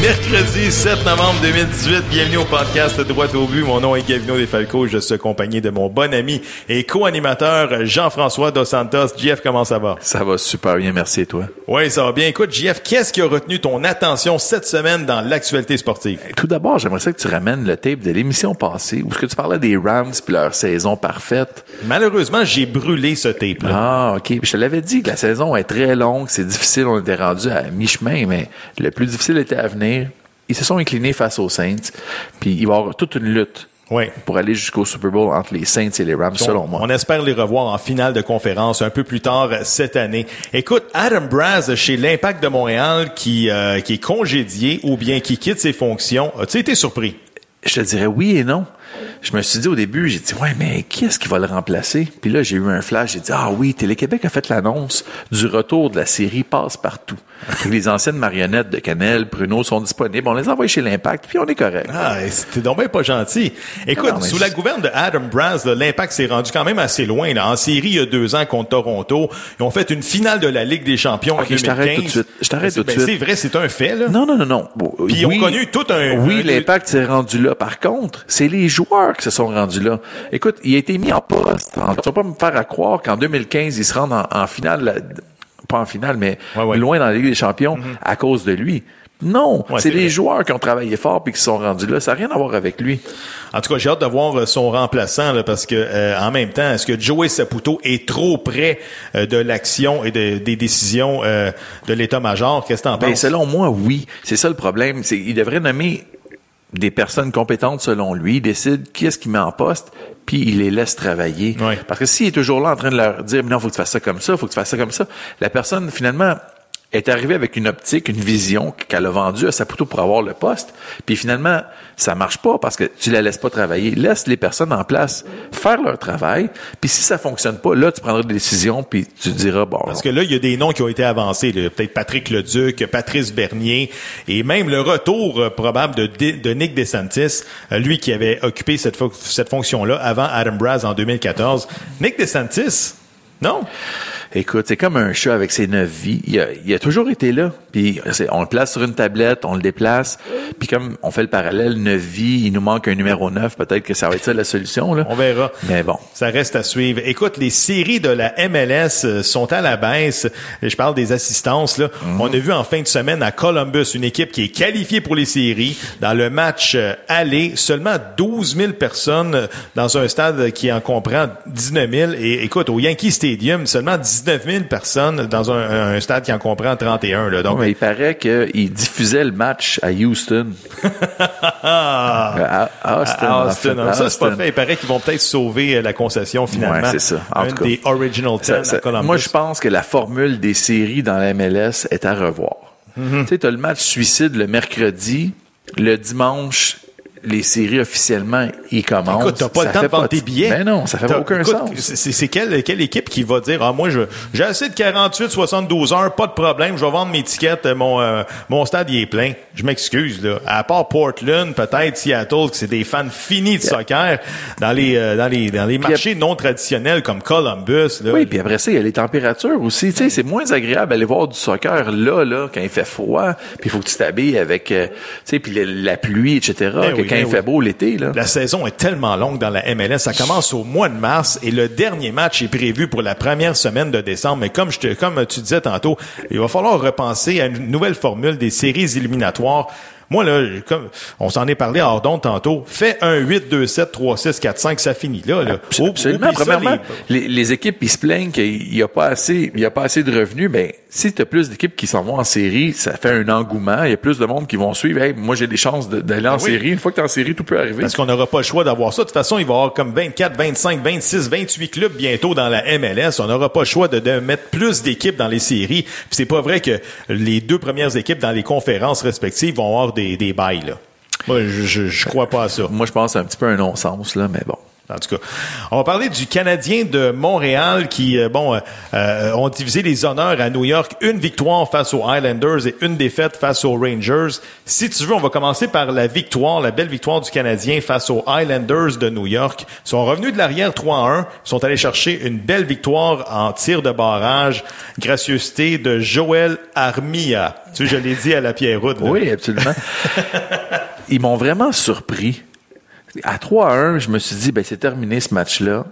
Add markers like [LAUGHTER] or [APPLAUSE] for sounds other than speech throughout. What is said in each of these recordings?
Mercredi 7 novembre 2018, bienvenue au podcast Droit au but. Mon nom est Gavino Desfalco, je suis accompagné de mon bon ami et co-animateur Jean-François Dos Santos. JF, comment ça va? Ça va super bien, merci et toi? Oui, ça va bien. Écoute, JF, qu'est-ce qui a retenu ton attention cette semaine dans l'actualité sportive? Tout d'abord, j'aimerais ça que tu ramènes le tape de l'émission passée où ce que tu parlais des Rams puis leur saison parfaite. Malheureusement, j'ai brûlé ce tape-là. Ah, OK. Je te l'avais dit que la saison est très longue, c'est difficile, on était rendu à mi-chemin, mais le plus difficile était à venir. Ils se sont inclinés face aux Saints, puis il va y avoir toute une lutte Oui. pour aller jusqu'au Super Bowl entre les Saints et les Rams, selon moi. On espère les revoir en finale de conférence un peu plus tard cette année. Écoute, Adam Braz chez l'Impact de Montréal qui, euh, qui est congédié ou bien qui quitte ses fonctions. As-tu été surpris? Je te dirais oui et non. Je me suis dit au début, j'ai dit, ouais, mais qui est-ce qui va le remplacer? Puis là, j'ai eu un flash, j'ai dit, ah oui, Télé-Québec a fait l'annonce du retour de la série Passe-Partout. les anciennes marionnettes de Canel, Bruno sont disponibles. On les envoie chez l'Impact, puis on est correct. Ah, c'était donc bien pas gentil. Écoute, Non, sous je- la gouverne de Adam Braz, là, l'impact s'est rendu quand même assez loin. Là. En série, il y a deux ans contre Toronto, ils ont fait une finale de la Ligue des Champions en je t'arrête 2015. tout de suite. Je t'arrête tout de Ben, suite. C'est vrai, c'est un fait. Là. Non, non, non, non. Bon, Puis ils ont connu tout un- Oui, l'impact s'est rendu là. Par contre, c'est les joueurs qui se sont rendus là. Écoute, il a été mis en poste. Tu vas pas me faire à croire qu'en 2015, ils se rendent en, en finale, pas en finale, mais Ouais, ouais. loin dans la Ligue des Champions à cause de lui. Non, Ouais, c'est les joueurs qui ont travaillé fort puis qui se sont rendus là. Ça n'a rien à voir avec lui. En tout cas, j'ai hâte de voir euh, son remplaçant là, parce que euh, en même temps, est-ce que Joey Saputo est trop près euh, de l'action et de- des décisions euh, de l'état-major? Qu'est-ce que t'en Ben, penses? selon moi, oui. C'est ça le problème. Il devrait nommer des personnes compétentes selon lui, il décide qui est-ce qu'il met en poste, puis il les laisse travailler. Parce que s'il est toujours là en train de leur dire non, faut que tu fasses ça comme ça, faut que tu fasses ça comme ça, la personne finalement est arrivée avec une optique, une vision qu'elle a vendue à Saputo pour avoir le poste, puis finalement ça marche pas parce que tu la laisses pas travailler. Laisse les personnes en place faire leur travail, puis si ça fonctionne pas, là tu prendras des décisions, puis tu diras bon. Parce que là, il y a des noms qui ont été avancés. Peut-être Patrick Leduc, Patrice Bernier, et même le retour euh, probable de, Nick DeSantis, euh, lui qui avait occupé cette, cette fonction-là avant Adam Braz en 2014. Nick DeSantis, non? Écoute, c'est comme un chat avec ses neuf vies. Il a, il a toujours été là. Puis on le place sur une tablette, on le déplace. Puis comme on fait le parallèle, neuf vies, il nous manque un numéro 9. Peut-être que ça va être ça la solution. Là. On verra. Mais bon. Ça reste à suivre. Écoute, les séries de la MLS euh, sont à la baisse. Je parle des assistances. Là. Mhm. On a vu en fin de semaine à Columbus une équipe qui est qualifiée pour les séries. Dans le match euh, aller, seulement 12 000 personnes euh, dans un stade qui en comprend 19 000. Et écoute, au Yankee Stadium, seulement 19 000 personnes dans un, un stade qui en comprend 31. Là. Donc, Mais il paraît qu'il diffusait le match à Houston. À, [LAUGHS] à Austin. à en Austin. fait, à ça, c'est pas fait. Il paraît qu'ils vont peut-être sauver euh, la concession finalement. Ouais, c'est ça. En Un tout cas. des Original 10 Ça- ça- à Columbus. moi, je pense que la formule des séries dans la MLS est à revoir. Mm-hmm. Tu sais, t'as le match suicide le mercredi, le dimanche, les séries officiellement, ils commencent. Écoute, t'as pas Ça le temps de vendre tes billets. Ben non, ça fait aucun sens. C'est quelle, quelle équipe qui va dire, ah, moi, je, j'ai assez de 48, 72 heures, pas de problème, je vais vendre mes tickets, euh, mon, euh, mon stade, il est plein. Je m'excuse, là. À part Portland, peut-être Seattle, que c'est des fans finis de soccer, dans les, euh, dans les, dans les marchés non traditionnels comme Columbus, là. Oui, puis après ça, il y a les températures aussi. Tu sais, c'est moins agréable d'aller voir du soccer là, là, quand il fait froid. Puis il faut que tu t'habilles avec, euh, tu sais, puis la pluie, etc. Que oui, quand il fait oui. beau l'été, là. La saison est tellement longue dans la MLS. Ça commence au mois de mars et le dernier match est prévu pour la première semaine de décembre. Mais comme je te, comme tu disais tantôt, il va falloir repenser à une nouvelle formule des séries éliminatoires. Moi, là, comme on s'en est parlé à Ordon tantôt, fais un 8, 2, 7, 3, 6, 4, 5, ça finit là. là. Absolument. Premièrement, les- équipes ils se plaignent qu'il n'y a pas assez, il y a pas assez de revenus. Ben, si tu as plus d'équipes qui s'en vont en série, ça fait un engouement. Il y a plus de monde qui vont suivre. Hey, moi, j'ai des chances d'aller en Ben oui. série. Une fois que tu es en série, tout peut arriver. Parce qu'on n'aura pas le choix d'avoir ça. De toute façon, il va y avoir comme 24, 25, 26, 28 clubs bientôt dans la MLS. On n'aura pas le choix de, de mettre plus d'équipes dans les séries. Puis c'est pas vrai que les deux premières équipes dans les conférences respectives vont avoir des, des bails, là. Moi, je, je, je crois pas à ça. Moi, je pense que c'est un petit peu un non-sens, là, mais bon. En tout cas, on va parler du Canadien de Montréal qui, euh, bon, euh, euh, ont divisé les honneurs à New York. Une victoire face aux Islanders et une défaite face aux Rangers. Si tu veux, on va commencer par la victoire, la belle victoire du Canadien face aux Islanders de New York. Ils sont revenus de l'arrière 3-1. Ils sont allés chercher une belle victoire en tir de barrage. Gracieuseté de Joël Armia. Tu sais, je l'ai dit à la Pierre Oui, absolument. [LAUGHS] Ils m'ont vraiment surpris à 3-1, je me suis dit, ben, c'est terminé ce match-là.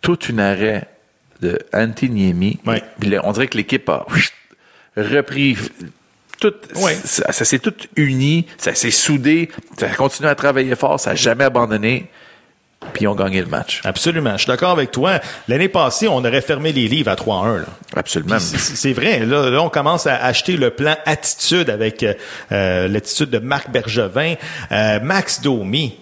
Tout une arrêt de Antiniemi. On dirait que l'équipe a repris tout, ça, s'est tout uni, ça s'est soudé, ça a continué à travailler fort, ça n'a jamais abandonné. Puis ils ont gagné le match. Absolument. Je suis d'accord avec toi. L'année passée, on aurait fermé les livres à 3-1. Absolument. C'est vrai. Là, on commence à acheter le plan attitude avec euh, l'attitude de Marc Bergevin. Euh, Max Domi,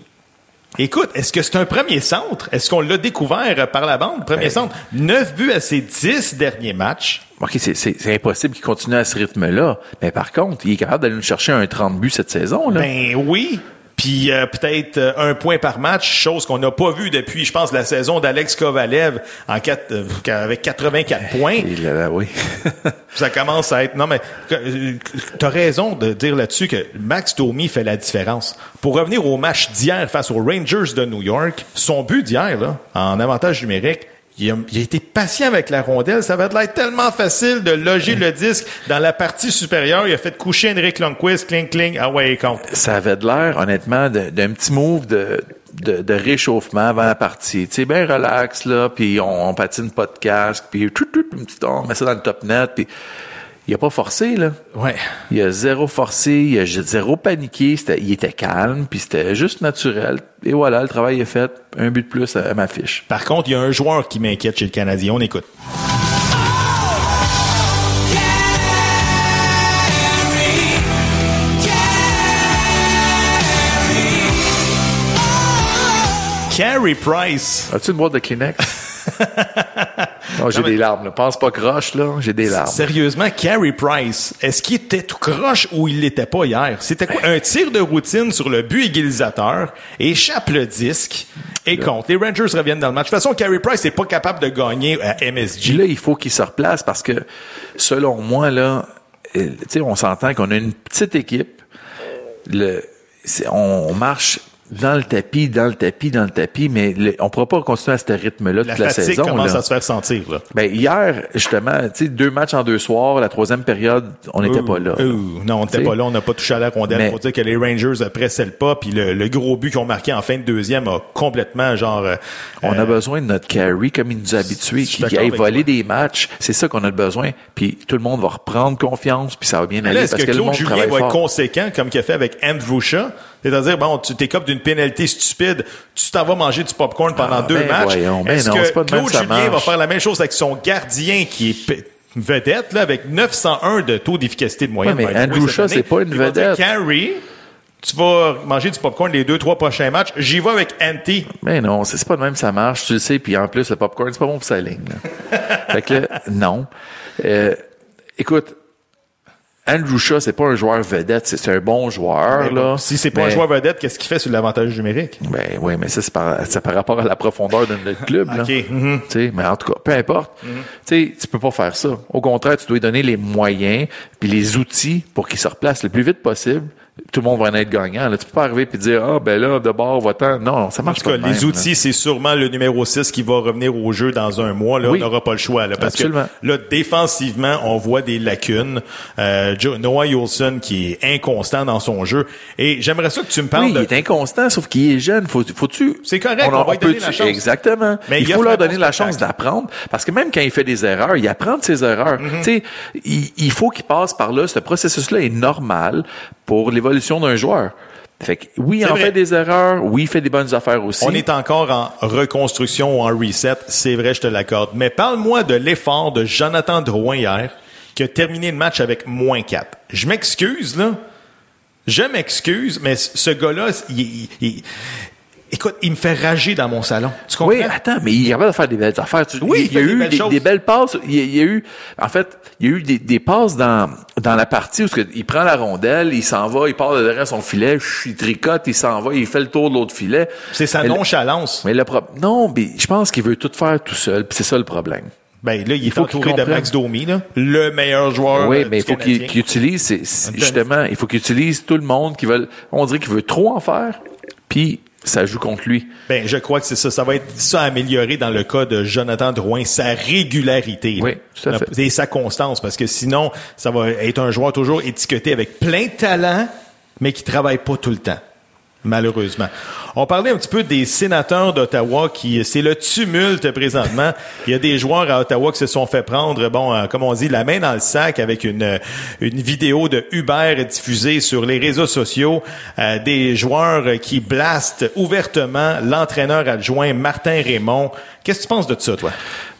Écoute, est-ce que c'est un premier centre? Est-ce qu'on l'a découvert par la bande? Premier ben, centre. Neuf buts à ses dix derniers matchs. OK, c'est impossible qu'il continue à ce rythme-là. Mais par contre, il est capable d'aller nous chercher un 30 buts cette saison. Là. Ben oui. Puis euh, peut-être euh, un point par match, chose qu'on n'a pas vu depuis, je pense, la saison d'Alex Kovalev en quatre, euh, avec 84 points. Là, oui. [LAUGHS] ça commence à être. Non, mais tu as raison de dire là-dessus que Max Domi fait la différence. Pour revenir au match d'hier face aux Rangers de New York, son but d'hier, là, en avantage numérique, il a, été patient avec la rondelle. Ça va être tellement facile de loger le disque dans la partie supérieure. Il a fait coucher Henrik Lundqvist, cling, cling, ah ouais, compte. Ça avait de l'air, honnêtement, d'un petit move de, de, réchauffement avant la partie. Tu sais, bien relax, là, puis on, patine pas de casque, puis tout, tout, on met ça dans le top net, puis il a pas forcé, là. Ouais. Il a zéro forcé, il a zéro paniqué, il était calme, puis c'était juste naturel. Et voilà, le travail est fait. Un but de plus à, ma fiche. Par contre, il y a un joueur qui m'inquiète chez le Canadien. On écoute. Carey Price. As-tu une boîte de Kleenex? [LAUGHS] J'ai des larmes. Pense pas croche, là. J'ai des larmes. Sérieusement, Carey Price, est-ce qu'il était tout croche ou il l'était pas hier? C'était quoi? Un tir de routine sur le but égalisateur, échappe le disque et compte. Les Rangers reviennent dans le match. De toute façon, Carey Price n'est pas capable de gagner à MSG. Là, il faut qu'il se replace parce que, selon moi, là, euh, on s'entend qu'on a une petite équipe. Le, on marche dans le tapis, dans le tapis, dans le tapis, mais on ne pourra pas continuer à ce rythme-là toute la, saison. La commence à se faire sentir. Là. Ben, hier, justement, tu sais, deux matchs en deux soirs, la troisième période, on n'était pas là. non, on n'était pas là, on n'a pas touché à la rondelle. Il faut dire que les Rangers pressaient le pas, puis le, gros but qu'ils ont marqué en fin de deuxième a complètement, genre... Euh, on a besoin de notre carry, comme il nous a habitués, qui aille voler des matchs. C'est ça qu'on a besoin. Puis tout le monde va reprendre confiance, puis ça va bien aller. Est-ce que, que Claude Julien va être conséquent, comme qu'il a fait avec Andrew Shaw? C'est-à-dire, bon, tu t'écopes d'une pénalité stupide, tu t'en vas manger du popcorn pendant ah, deux ben matchs. Ben Est-ce que Claude Julien va faire la même chose avec son gardien qui est vedette, là, avec 901 de taux d'efficacité de moyenne? mais Andrew Shaw, c'est pas une vedette. Carry, tu vas manger du popcorn les deux, trois prochains matchs. J'y vais avec Anti. Mais non, c'est pas de même ça marche, tu le sais. Puis en plus, le popcorn, c'est pas bon pour sa ligne. [LAUGHS] fait que non. Euh, écoute, Andrew Shaw, c'est pas un joueur vedette, c'est un bon joueur. là, si c'est pas un joueur vedette, qu'est-ce qu'il fait sur l'avantage numérique? Ben oui, mais ça, c'est par, par rapport à la profondeur de notre club. là. [LAUGHS] Mm-hmm. Mais en tout cas, peu importe. Mm -hmm. Tu peux pas faire ça. Au contraire, tu dois lui donner les moyens puis les outils pour qu'il se replace le plus vite possible tout le monde va en être gagnant. Là, tu peux pas arriver et dire ah ben là de bord va Non, ça marche en tout cas, les outils, c'est sûrement le numéro 6 qui va revenir au jeu dans un mois. Là, on n'aura pas le choix. Là, parce que là, défensivement, on voit des lacunes. Euh, Noah Yolson qui est inconstant dans son jeu. Et j'aimerais ça que tu me parles. Oui, il est inconstant, sauf qu'il est jeune. Faut, faut-tu. C'est correct. On, va lui donner la chance. Exactement. Mais il, faut leur donner la chance d'apprendre, parce que même quand il fait des erreurs, il apprend de ses erreurs. Mm-hmm. Tu sais, il, il faut qu'il passe par là. Ce processus-là est normal pour l'évolution d'un joueur. Fait que, oui, il en fait des erreurs, oui, il fait des bonnes affaires aussi. On est encore en reconstruction ou en reset, c'est vrai, je te l'accorde. Mais parle-moi de l'effort de Jonathan Drouin hier, qui a terminé le match avec moins 4. Je m'excuse, là. Je m'excuse, mais ce gars-là, il, écoute, il me fait rager dans mon salon. Tu comprends? Oui, attends, mais il est capable de faire des belles affaires. Tu- Oui, il il y a des eu des, belles passes. Il y, a, il y a eu, en fait, il y a eu des, des passes dans dans la partie où que- il prend la rondelle, il s'en va, il part de derrière son filet, il tricote, il s'en va, il fait le tour de l'autre filet. C'est sa Mais le- nonchalance. Mais le pro- non, mais je pense qu'il veut tout faire tout seul, c'est ça le problème. Ben là, il est faut qu'il entouré de comprenne. Max Domi, là, le meilleur joueur. oui, euh, mais il faut qu'il utilise, justement, il faut qu'il utilise tout le monde qui veut, on dirait qu'il veut trop en faire, puis ça joue contre lui. Ben, je crois que c'est ça. Ça va être ça à améliorer dans le cas de Jonathan Drouin, sa régularité. Oui, tout à fait. Et sa constance, parce que sinon, ça va être un joueur toujours étiqueté avec plein de talent, mais qui travaille pas tout le temps. Malheureusement. On parlait un petit peu des sénateurs d'Ottawa qui, c'est le tumulte présentement. Il y a des joueurs à Ottawa qui se sont fait prendre, bon, euh, comme on dit, la main dans le sac avec une, euh, une vidéo de Uber diffusée sur les réseaux sociaux. Euh, des joueurs qui blastent ouvertement l'entraîneur adjoint Martin Raymond. Qu'est-ce que tu penses de ça, toi?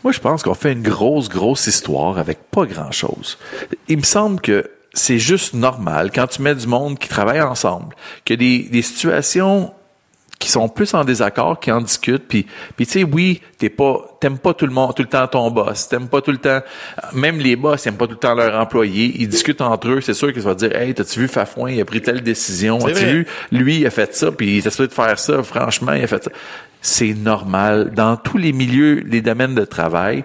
Moi, je pense qu'on fait une grosse, grosse histoire avec pas grand-chose. Il me semble que c'est juste normal quand tu mets du monde qui travaille ensemble, que des, des situations qui sont plus en désaccord, qui en discutent, puis, puis tu sais, oui, t'es pas, t'aimes pas tout le monde, tout le temps ton boss, t'aimes pas tout le temps, même les boss, ils aiment pas tout le temps leurs employés, ils discutent entre eux, c'est sûr qu'ils vont dire, hey, t'as-tu vu Fafouin, il a pris telle décision, as-tu vu, lui, il a fait ça, puis il était supposé de faire ça, franchement, il a fait ça. C'est normal dans tous les milieux, les domaines de travail.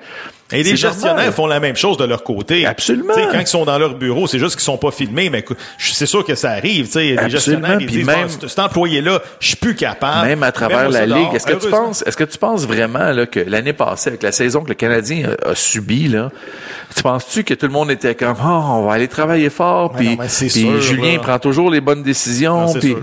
Et les gestionnaires normal. font la même chose de leur côté. Absolument. Tu sais, quand ils sont dans leur bureau, c'est juste qu'ils sont pas filmés, mais c'est sûr que ça arrive. tu sais, Les gestionnaires, ils disent, même- Bon, cet- employé-là, je suis plus capable. Même à travers la ligue, est-ce que tu penses, est-ce que tu penses vraiment là, que l'année passée, avec la saison que le Canadien a, a subi, là, tu penses-tu que tout le monde était comme, oh, on va aller travailler fort, puis Julien là. prend toujours les bonnes décisions, puis.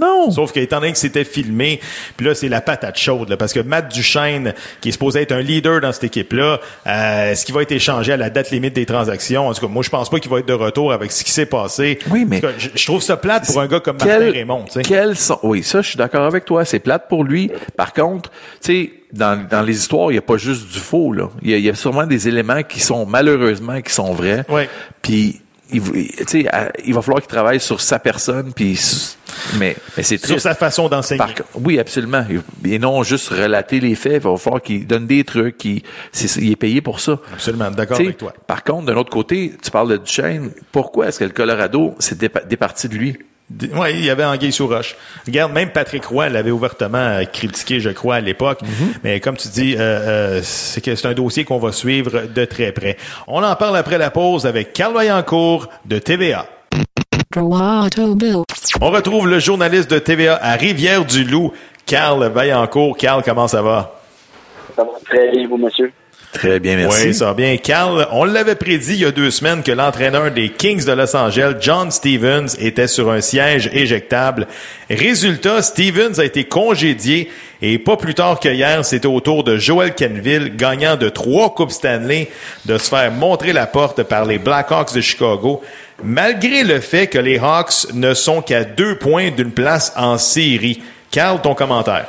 Non. Sauf qu'étant donné que c'était filmé, puis là, c'est la patate chaude, là, parce que Matt Duchesne, qui est supposé être un leader dans cette équipe-là, euh, est-ce qu'il va être échangé à la date limite des transactions? En tout cas, moi, je pense pas qu'il va être de retour avec ce qui s'est passé. Oui, mais- En tout cas, je, trouve ça plate pour un gars comme Quel- Martin Raymond, tu sais. quels sont, oui, ça, je suis d'accord avec toi. C'est plate pour lui. Par contre, tu sais, dans, dans les histoires, il n'y a pas juste du faux, là. Il y, a, il y a sûrement des éléments qui sont, malheureusement, qui sont vrais. Ouais. Puis, il, v- tu sais, à- il va falloir qu'il travaille sur sa personne, puis, mais, mais c'est Sur sa façon d'enseigner. Par oui, absolument. Et non juste relater les faits. Il va falloir qu'il donne des trucs. c'est- il est payé pour ça. Absolument, d'accord avec toi. Par contre, d'un autre côté, tu parles de Duchesne. Pourquoi est-ce que le Colorado s'est dépa- départi de lui? Oui, il y avait Anguille sous roche. Regarde, même Patrick Roy l'avait ouvertement euh, critiqué, je crois, à l'époque. Mais comme tu dis, euh, euh, c'est que c'est un dossier qu'on va suivre de très près. On en parle après la pause avec Carl Vaillancourt de TVA. On retrouve le journaliste de TVA à Rivière-du-Loup, Carl Vaillancourt. Carl, comment ça va? Ça va très bien, vous, monsieur. Très bien, merci. Oui, ça va bien. Carl, on l'avait prédit il y a deux semaines que l'entraîneur des Kings de Los Angeles, John Stevens, était sur un siège éjectable. Résultat, Stevens a été congédié et pas plus tard que hier, c'était au tour de Joel Kenville, gagnant de trois Coupes Stanley, de se faire montrer la porte par les Blackhawks de Chicago, malgré le fait que les Hawks ne sont qu'à deux points d'une place en série. Carl, ton commentaire.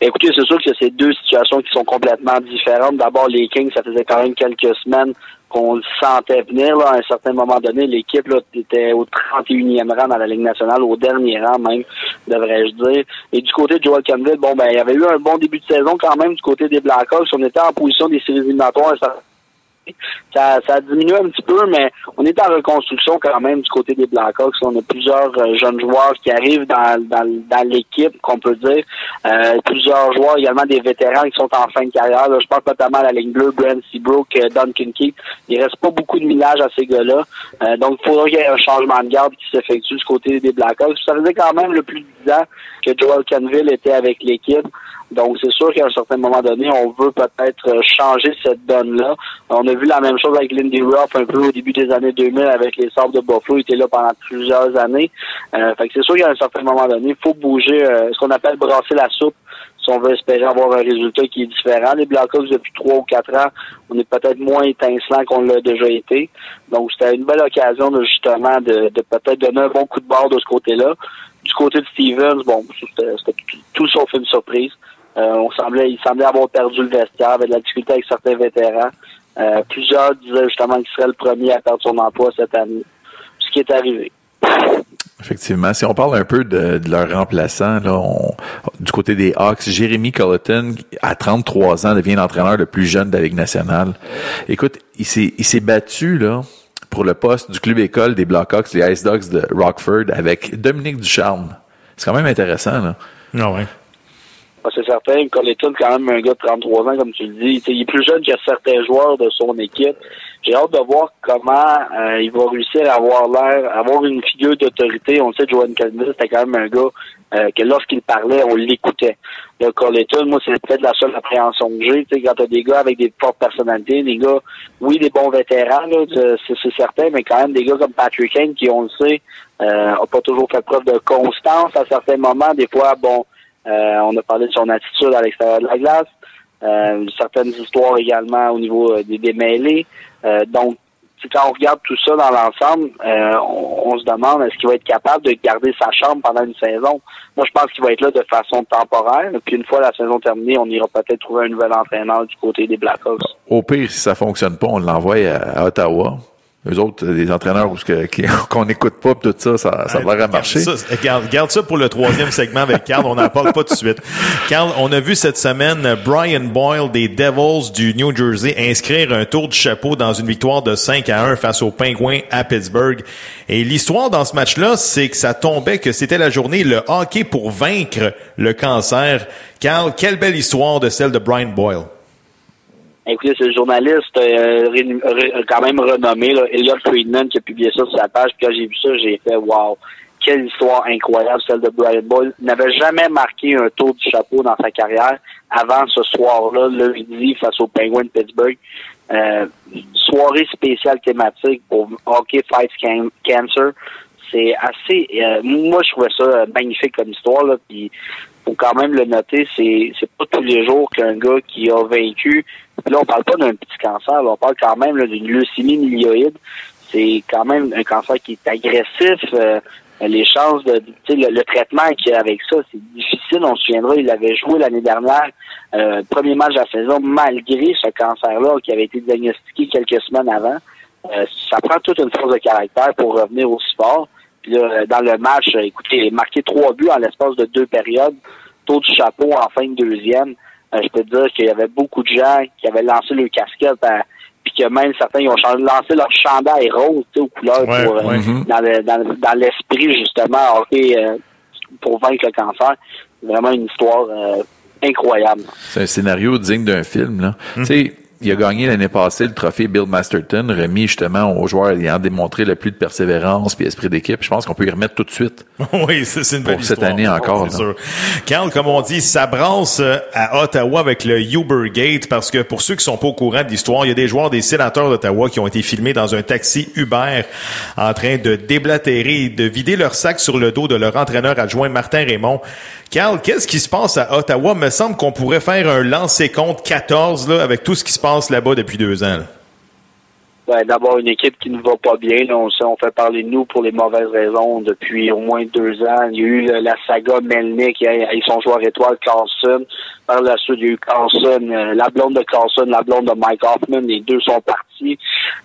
Écoutez, c'est sûr que c'est deux situations qui sont complètement différentes. D'abord, les Kings, ça faisait quand même quelques semaines qu'on le sentait venir. Là, à un certain moment donné, l'équipe était au 31e rang dans la Ligue nationale, au dernier rang même, devrais-je dire. Et du côté de Joel Campbell, bon, ben, il y avait eu un bon début de saison quand même du côté des Blackhawks. On était en position des séries éliminatoires. Ça, ça a diminué un petit peu, mais on est en reconstruction quand même du côté des Blackhawks. On a plusieurs euh, jeunes joueurs qui arrivent dans, dans, dans l'équipe, qu'on peut dire. Euh, plusieurs joueurs, également des vétérans qui sont en fin de carrière. Je pense notamment à la ligne bleue, Brent Seabrook, euh, Duncan Keith. Il reste pas beaucoup de millage à ces gars-là. Euh, donc, il faudra qu'il y ait un changement de garde qui s'effectue du côté des Blackhawks. Ça faisait quand même le plus de 10 ans que Joel Canville était avec l'équipe. Donc, c'est sûr qu'à un certain moment donné, on veut peut-être euh, changer cette donne-là. Vu la même chose avec Lindy Ruff un peu au début des années 2000 avec les Sabres de Buffalo. Il était là pendant plusieurs années. Euh, fait que c'est sûr qu'à un certain moment donné, il faut bouger euh, ce qu'on appelle brasser la soupe si on veut espérer avoir un résultat qui est différent. Les Blackhawks, depuis trois ou quatre ans, on est peut-être moins étincelant qu'on l'a déjà été. Donc, c'était une belle occasion, de, justement, de, peut-être donner un bon coup de barre de ce côté-là. Du côté de Stevens, bon, c'était tout, sauf une surprise. Euh, il semblait avoir perdu le vestiaire, avait de la difficulté avec certains vétérans. Euh, plusieurs disaient justement qu'il serait le premier à perdre son emploi cette année. Ce qui est arrivé. Effectivement. Si on parle un peu de, de leur remplaçant, là, on- du côté des Hawks, Jérémy Colleton, à 33 ans, devient l'entraîneur le plus jeune de la Ligue nationale. Écoute, il s'est, il s'est battu, là, pour le poste du club école des Blackhawks, les Ice Dogs de Rockford, avec Dominique Ducharme. C'est quand même intéressant, là. Non, ouais. C'est certain. Colleton, quand même un gars de 33 ans, comme tu le dis. Il est plus jeune que certains joueurs de son équipe. J'ai hâte de voir comment euh, il va réussir à avoir l'air, avoir une figure d'autorité. On sait que Johan Calvin, c'était quand même un gars euh, que lorsqu'il parlait, on l'écoutait. Le moi, c'est peut-être la seule appréhension que j'ai. Quand t'as des gars avec des fortes personnalités, des gars, oui, des bons vétérans, c'est, certain, mais quand même des gars comme Patrick Kane, qui, on le sait, euh, a pas toujours fait preuve de constance à certains moments. Des fois, bon, on a parlé de son attitude à l'extérieur de la glace. Euh, certaines histoires également au niveau euh, des démêlés. Euh, donc, quand on regarde tout ça dans l'ensemble, euh, on, se demande est-ce qu'il va être capable de garder sa chambre pendant une saison. Moi, je pense qu'il va être là de façon temporaire. Puis une fois la saison terminée, on ira peut-être trouver un nouvel entraîneur du côté des Blackhawks. Au pire, si ça fonctionne pas, on l'envoie à Ottawa. Eux autres, des entraîneurs [LAUGHS] qu'on n'écoute pas, tout ça, ça, ça va marcher. Ça, garde, garde ça pour le troisième segment avec Carl. On n'en parle pas tout de suite. Carl, on a vu cette semaine Brian Boyle des Devils du New Jersey inscrire un tour de chapeau dans une victoire de 5 à 1 face aux Penguins à Pittsburgh. Et l'histoire dans ce match-là, c'est que ça tombait que c'était la journée le hockey pour vaincre le cancer. Carl, quelle belle histoire de celle de Brian Boyle. Écoutez, c'est le journaliste euh, ré- quand même renommé, là, Elliot Friedman, qui a publié ça sur sa page. Puis quand j'ai vu ça, j'ai fait wow, quelle histoire incroyable, celle de Brian Boyle. Il n'avait jamais marqué un tour du chapeau dans sa carrière avant ce soir-là, lundi, face aux Penguins de Pittsburgh. Euh, soirée spéciale thématique pour Hockey Fights Can- Cancer. C'est assez. euh, moi, je trouvais ça magnifique comme histoire. Là, puis faut quand même le noter, c'est c'est pas tous les jours qu'un gars qui a vaincu. Là, on parle pas d'un petit cancer, là, on parle quand même d'une leucémie myeloïde. C'est quand même un cancer qui est agressif. euh, les chances de, le, le traitement qu'il y a avec ça, c'est difficile. On se souviendra, il avait joué l'année dernière, euh, premier match de la saison, malgré ce cancer-là qui avait été diagnostiqué quelques semaines avant. Euh, ça prend toute une force de caractère pour revenir aussi fort. Puis là, dans le match, euh, écoutez, il a marqué trois buts en l'espace de deux périodes. Taux du chapeau en fin de deuxième. Euh, je peux te dire qu'il y avait beaucoup de gens qui avaient lancé leur casquette, à- puis que même certains ils ont changé- lancé leur chandail rose tu sais, aux couleurs Ouais, pour, euh, ouais. dans, le- dans, le- dans l'esprit justement euh, pour vaincre le cancer. C'est vraiment une histoire euh, incroyable. C'est un scénario digne d'un film, là. Mhm. Tu sais, il a gagné l'année passée le trophée Bill Masterton, remis justement aux joueurs ayant démontré le plus de persévérance puis esprit d'équipe. Je pense qu'on peut y remettre tout de suite. [LAUGHS] oui, c'est une belle Pour cette année encore, sûr. Carl, comme on dit, ça brasse euh, à Ottawa avec le Ubergate parce que pour ceux qui sont pas au courant de l'histoire, il y a des joueurs des sénateurs d'Ottawa qui ont été filmés dans un taxi Uber en train de déblatérer et de vider leur sac sur le dos de leur entraîneur adjoint Martin Raymond. Carl, qu'est-ce qui se passe à Ottawa? Me semble qu'on pourrait faire un lancer compte 14 là, avec tout ce qui se passe là-bas depuis deux ans. Ben, D'abord, une équipe qui ne va pas bien. On, on fait parler de nous pour les mauvaises raisons depuis au moins deux ans. Il y a eu la saga Melnick et, son joueur étoile Carlson. Par la suite, il y a eu Carlson, euh, la blonde de Carlson, la blonde de Mike Hoffman. Les deux sont partis.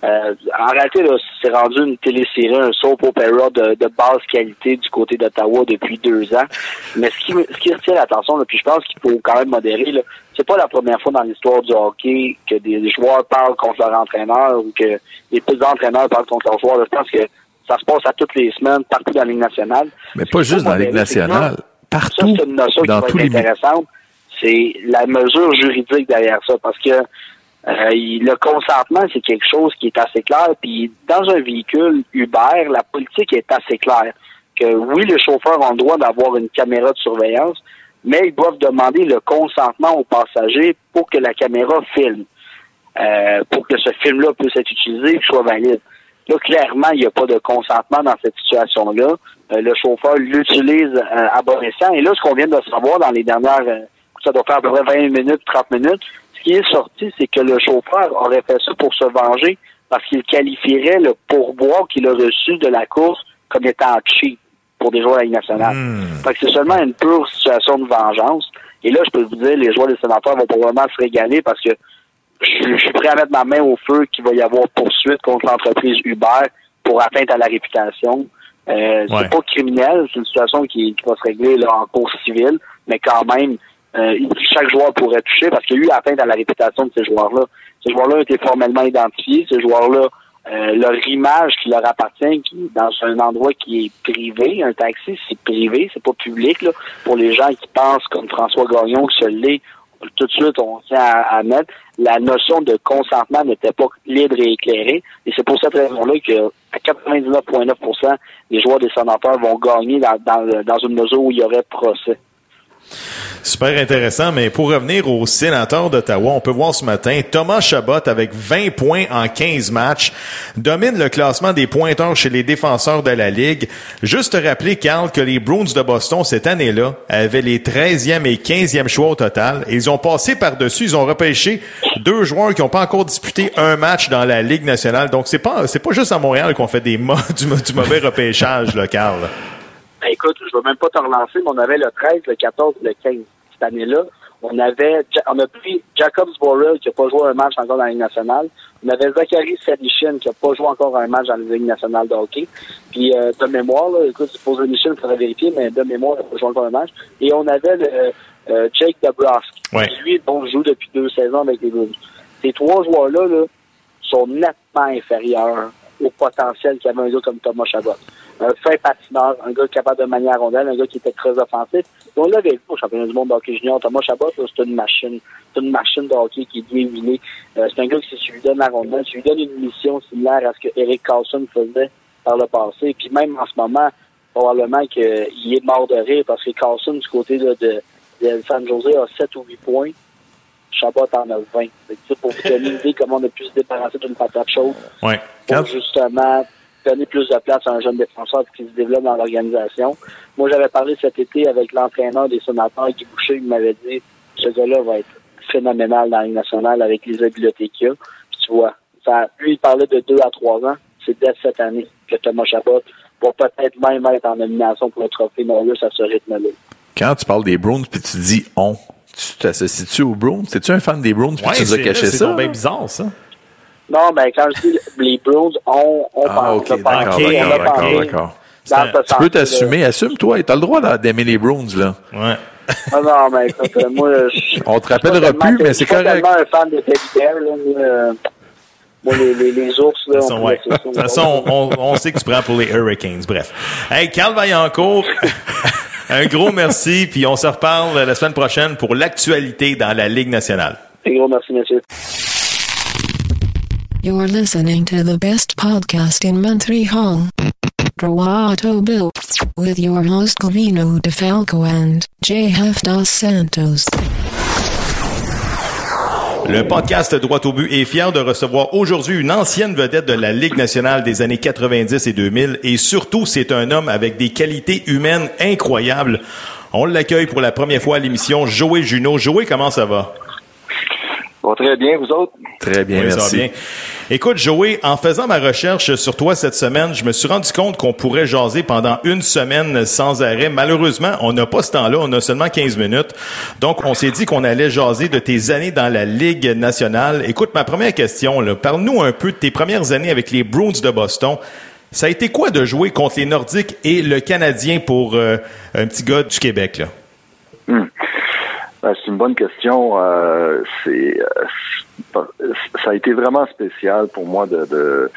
Euh, en réalité, là, c'est rendu une télésérie, un soap opera de, de basse qualité du côté d'Ottawa depuis deux ans. Mais ce qui, me- ce qui retient l'attention, là, puis je pense qu'il faut quand même modérer, là, c'est pas la première fois dans l'histoire du hockey que des, joueurs parlent contre leur entraîneur ou que les petits entraîneurs parlent contre leurs joueurs. Je pense que ça se passe à toutes les semaines, partout dans la Ligue nationale. Mais pas juste dans la Ligue nationale. ça, Partout. c'est une notion Dans qui va les être intéressante. C'est la mesure juridique derrière ça, parce que euh, le consentement, c'est quelque chose qui est assez clair. Puis dans un véhicule Uber, la politique est assez claire. Que oui, les chauffeurs ont le droit d'avoir une caméra de surveillance, mais ils doivent demander le consentement aux passagers pour que la caméra filme. Euh, pour que ce film-là puisse être utilisé et soit valide. Là, clairement, il n'y a pas de consentement dans cette situation-là. Euh, le chauffeur l'utilise euh, à. Et là, ce qu'on vient de savoir dans les dernières, ça doit faire à peu près 20 minutes, 30 minutes, qui est sorti, c'est que le chauffeur aurait fait ça pour se venger parce qu'il qualifierait le pourboire qu'il a reçu de la course comme étant cheap pour des joueurs de la Ligue nationale. Fait que c'est seulement une pure situation de vengeance. Et là, je peux vous dire, les joueurs des sénateurs vont probablement se régaler parce que je, je suis prêt à mettre ma main au feu qu'il va y avoir poursuite contre l'entreprise Uber pour atteinte à la réputation. Euh, Ouais. C'est pas criminel, c'est une situation qui, qui va se régler là, en cours civil, mais quand même, euh, chaque joueur pourrait toucher parce qu'il y a eu atteinte à la réputation de ces joueurs-là. Ces joueurs-là ont été formellement identifiés. Ces joueurs-là, euh, leur image qui leur appartient, qui dans un endroit qui est privé, un taxi, c'est privé, c'est pas public. Là. Pour les gens qui pensent comme François Gagnon que ce l'est, tout de suite, on tient à, à mettre, la notion de consentement n'était pas libre et éclairée. Et c'est pour cette raison-là que à 99,9% des joueurs des sénateurs vont gagner dans, dans, dans une mesure où il y aurait procès. Super intéressant, mais pour revenir au sénateur d'Ottawa, on peut voir ce matin Thomas Chabot avec 20 points en 15 matchs domine le classement des pointeurs chez les défenseurs de la Ligue. Juste te rappeler, Carl, que les Bruins de Boston cette année-là avaient les 13e et 15e choix au total. Ils ont passé par-dessus, ils ont repêché deux joueurs qui n'ont pas encore disputé un match dans la Ligue nationale. Donc c'est pas c'est pas juste à Montréal qu'on fait des [LAUGHS] du, du mauvais repêchage, là, Carl. Ben, écoute, je ne veux même pas te relancer, mais on avait le 13, le 14, le 15 cette année-là. On avait, on a pris Jacobs Borrell qui n'a pas joué un match encore dans la Ligue nationale. On avait Zachary Sadishin qui n'a pas joué encore un match dans la Ligue nationale de hockey. Puis euh, de mémoire, là, écoute, c'est pour Sadishin, il faudrait vérifier, mais de mémoire, il n'a pas joué encore un match. Et on avait le, euh, Jake Dabrowski, Ouais. qui lui, donc, joue depuis deux saisons avec les Bruins. Ces trois joueurs-là là, sont nettement inférieurs au potentiel qu'avait un gars comme Thomas Chabot. Un fin patineur, un gars capable de manier la rondelle, un gars qui était très offensif. Et on l'avait vu au championnat du monde de hockey junior. Thomas Chabot, c'est une machine. C'est une machine de hockey qui est bien huilée. Euh, c'est un gars qui, si tu lui donnes la rondelle, tu lui donnes une mission similaire à ce que Eric Carlson faisait par le passé. Puis même en ce moment, probablement qu'il est mort de rire parce que Carlson, du côté là, de, de San Jose, a 7 ou 8 points. Chabot en a 20. Fait que, tu sais, pour vous donner une idée comment on a pu se débarrasser d'une patate chaude Ouais. pour justement donner plus de place à un jeune défenseur qui se développe dans l'organisation. Moi, j'avais parlé cet été avec l'entraîneur des sénateurs, Guy Boucher, il m'avait dit ce gars-là va être phénoménal dans la Ligue nationale avec les habiletés qu'il a. Puis tu vois, ça, lui, il parlait de deux à trois ans. C'est dès cette année que Thomas Chabot va peut-être même être en nomination pour le trophée Norris à ce rythme-là. Quand tu parles des Browns puis tu dis on, tu t'associes-tu aux Browns? Es-tu un fan des Browns puis Ouais, tu nous as c'est caché c'est ça? donc bien bizarre, ça. Non, ben quand je dis les Browns, on, on Ah, pense. ok, d'accord, d'accord, d'accord, pensé d'accord. dans Tu ce Tu peux t'assumer, assume-toi, t'as le droit d'aimer les Browns, là. Ouais. Ah non, mais écoute, euh, moi, je [LAUGHS] On te je suis rappellera plus, mais je c'est suis correct. tellement un fan de Teddy Bear, là. Moi, euh, les, les, les ours, là, De toute façon, on ouais. pourrait- De toute façon, on, on sait que tu prends pour les Hurricanes. Bref. Hey, Carl Vaillancourt, [LAUGHS] un gros merci, puis on se reparle la semaine prochaine pour l'actualité dans la Ligue nationale. Un gros merci, messieurs. You're listening to the best podcast in Montreal. Roato Bill. With your host DeFalco and. Dos Santos. Le podcast Droit au but est fier de recevoir aujourd'hui une ancienne vedette de la Ligue nationale des années 90 et 2000 et surtout c'est un homme avec des qualités humaines incroyables. On l'accueille pour la première fois à l'émission Joey Juno. Joey, comment ça va? Très bien, vous autres? Très bien, Oui, ça va merci. bien. Écoute, Joey, en faisant ma recherche sur toi cette semaine, je me suis rendu compte qu'on pourrait jaser pendant une semaine sans arrêt. Malheureusement, on n'a pas ce temps-là, on a seulement 15 minutes. Donc, on s'est dit qu'on allait jaser de tes années dans la Ligue nationale. Écoute, ma première question, là, parle-nous un peu de tes premières années avec les Bruins de Boston. Ça a été quoi de jouer contre les Nordiques et le Canadien pour euh, un petit gars du Québec, là? Ben, c'est une bonne question. Euh, c'est, euh, c'est- ça a été vraiment spécial pour moi de, de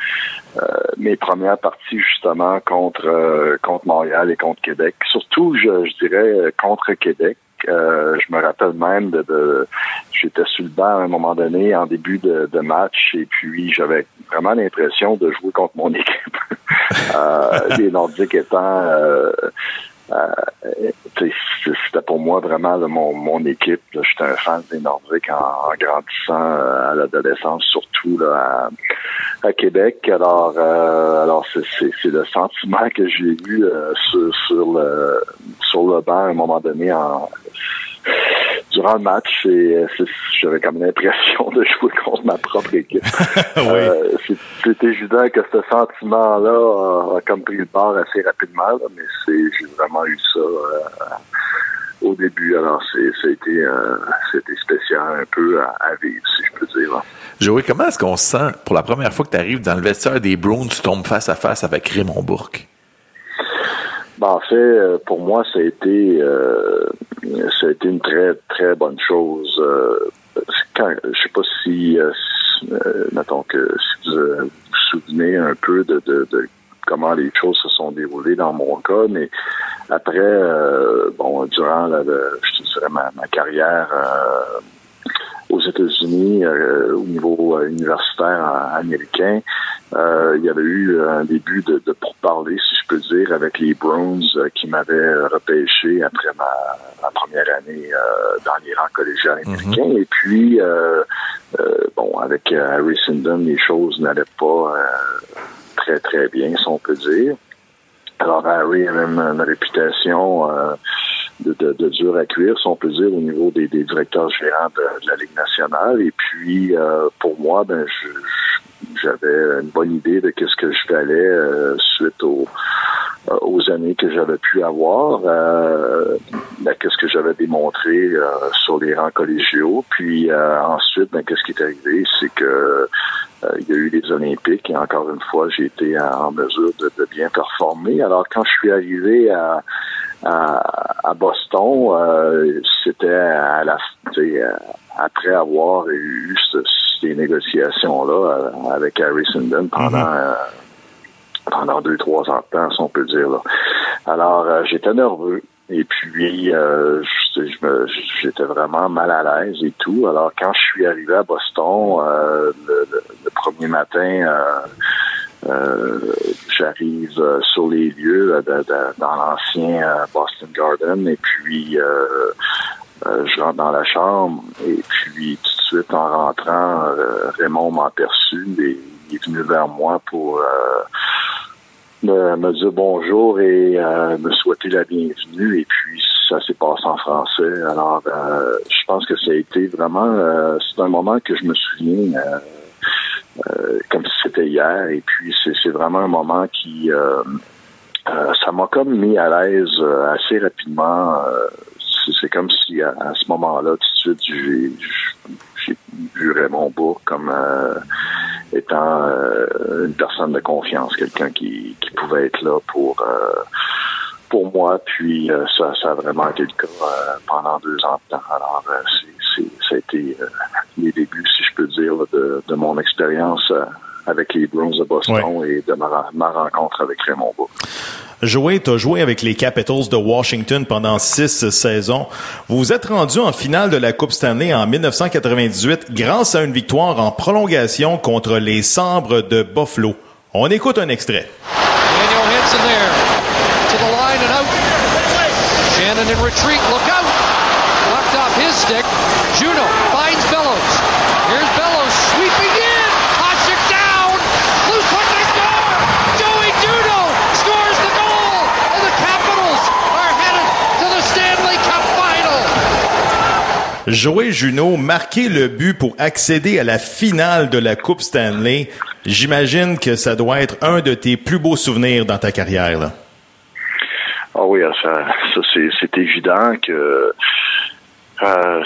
euh, mes premières parties justement contre euh, contre Montréal et contre Québec. Surtout, je, je dirais euh, contre Québec. Euh, je me rappelle même de, de j'étais sur le banc à un moment donné en début de, de match et puis j'avais vraiment l'impression de jouer contre mon [LAUGHS] équipe. euh, les Nordiques étant euh, euh, c'était pour moi vraiment là, mon, mon équipe. J'étais un fan des Nordiques en, grandissant euh, à l'adolescence, surtout là, à, à Québec. Alors, euh, alors c'est, le sentiment que j'ai eu sur, sur le sur le banc à un moment donné en durant le match. J'avais comme l'impression de jouer contre ma propre équipe. [LAUGHS] Euh, c'est, c'est évident que ce sentiment-là a, a comme pris le bord assez rapidement, là, mais j'ai vraiment eu ça euh, au début. Alors, c'était, euh, spécial un peu à, à vivre, si je peux dire. là. Joey, comment est-ce qu'on se sent pour la première fois que tu arrives dans le vestiaire des Browns, tu tombes face à face avec Raymond Bourque? Ben, en fait, pour moi, ça a été ça a été une très très bonne chose. Quand, je sais pas si, mettons que si vous vous souvenez un peu de, de, de comment les choses se sont déroulées dans mon cas, mais après, euh, bon, durant la, je dirais ma, ma carrière euh, aux États-Unis, euh, au niveau universitaire américain, il y avait eu un début de, de pourparler, si je peux dire, avec les Browns qui m'avaient repêché après ma, première année dans les rangs collégial mhm. américain. Et puis, bon, avec Harry Sindon, les choses n'allaient pas très, très bien, si on peut dire. Alors, Harry a même une réputation euh, de, de, de, dur à cuire, si on peut dire, au niveau des, des directeurs gérants de, la Ligue nationale. Et puis, euh, pour moi, ben, j'avais une bonne idée de qu'est-ce que je valais euh, suite aux, aux années que j'avais pu avoir, ben, qu'est-ce que j'avais démontré sur les rangs collégiaux. Puis ensuite, ben, qu'est-ce qui est arrivé, c'est que euh, il y a eu les Olympiques et encore une fois, j'ai été en mesure de, bien performer. Alors quand je suis arrivé à, à, Boston, euh, c'était à la euh, après avoir eu ces négociations-là avec Harry Sindon pendant mm-hmm. pendant deux, trois ans de temps, si on peut dire. Là. Alors, j'étais nerveux. Et puis, euh, j'étais vraiment mal à l'aise et tout. Alors, quand je suis arrivé à Boston, euh, le, premier matin, euh, euh j'arrive euh, sur les lieux dans l'ancien Boston Garden et puis je rentre dans la chambre et puis tout de suite en rentrant, Raymond m'a aperçu et il est venu vers moi pour me, me dire bonjour et euh, me souhaiter la bienvenue. Et puis, ça s'est passé en français. Alors, euh, je pense que ça a été vraiment... Euh, c'est un moment que je me souviens comme si c'était hier. Et puis, c'est vraiment un moment qui... ça m'a comme mis à l'aise assez rapidement. C'est comme si à, ce moment-là, tout de suite, j'ai vu Raymond Bourg comme étant euh, une personne de confiance, quelqu'un qui, qui pouvait être là pour euh, pour moi. Puis euh, ça, a vraiment été le cas pendant deux ans de temps. Alors ça a été les débuts, si je peux dire, de mon expérience avec les Browns de Boston et de ma, ma rencontre avec Raymond Bourg. Joey, tu as joué avec les Capitals de Washington pendant six saisons. Vous vous êtes rendu en finale de la Coupe Stanley en 1998 grâce à une victoire en prolongation contre les Sabres de Buffalo. On écoute un extrait. Daniel Hansen there to the line and out. Shannon in retreat, look out. Off his stick. Juno finds Bellows. Here's Bellows sweeping in. Toshik down. Loose one to score. Joey Juno scores the goal. And the Capitals are headed to the Stanley Cup final. Joey Juno marqué le but pour accéder à la finale de la Coupe Stanley. J'imagine que ça doit être un de tes plus beaux souvenirs dans ta carrière. Ah oui, ça, ça c'est évident que euh,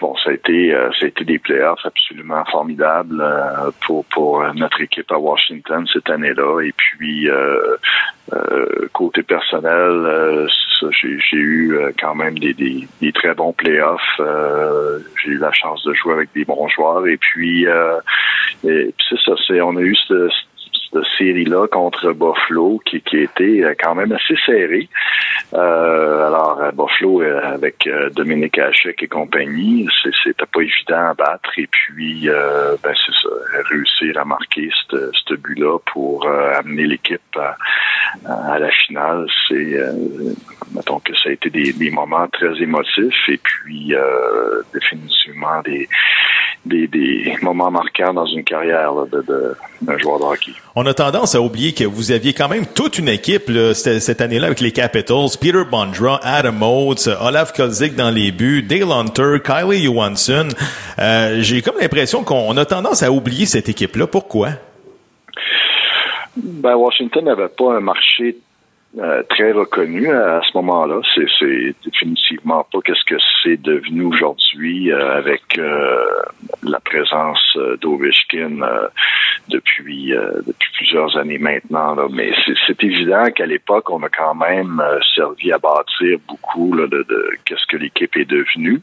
bon, ça a été euh, ça a été des playoffs absolument formidables euh, pour pour notre équipe à Washington cette année-là. Et puis côté personnel, j'ai eu quand même des, des, des, très bons playoffs. j'ai eu la chance de jouer avec des bons joueurs. Et puis, et, puis ça, on a eu ce, cette série-là contre Buffalo qui, qui était euh, quand même assez serré. Euh, alors, Buffalo, euh, avec Dominique Hachek et compagnie, c'était pas évident à battre. Et puis, ben c'est ça, réussir à marquer ce but-là pour amener l'équipe à, la finale, c'est, mettons que ça a été des, des moments très émotifs et puis définitivement des des, des, moments marquants dans une carrière de, d'un joueur de hockey. On a tendance à oublier que vous aviez quand même toute une équipe cette, année-là avec les Capitals. Peter Bondra, Adam Oates, Olaf Kolzik dans les buts, Dale Hunter, Kylie Johansson. Euh, j'ai comme l'impression qu'on a tendance à oublier cette équipe-là. Pourquoi? Ben, Washington n'avait pas un marché euh, très reconnu à, ce moment-là. C'est définitivement pas qu'est-ce que c'est devenu aujourd'hui euh, avec euh, la présence d'Ovechkin depuis depuis plusieurs années maintenant. Là. Mais c'est évident qu'à l'époque, on a quand même servi à bâtir beaucoup là, de, de qu'est-ce que l'équipe est devenue.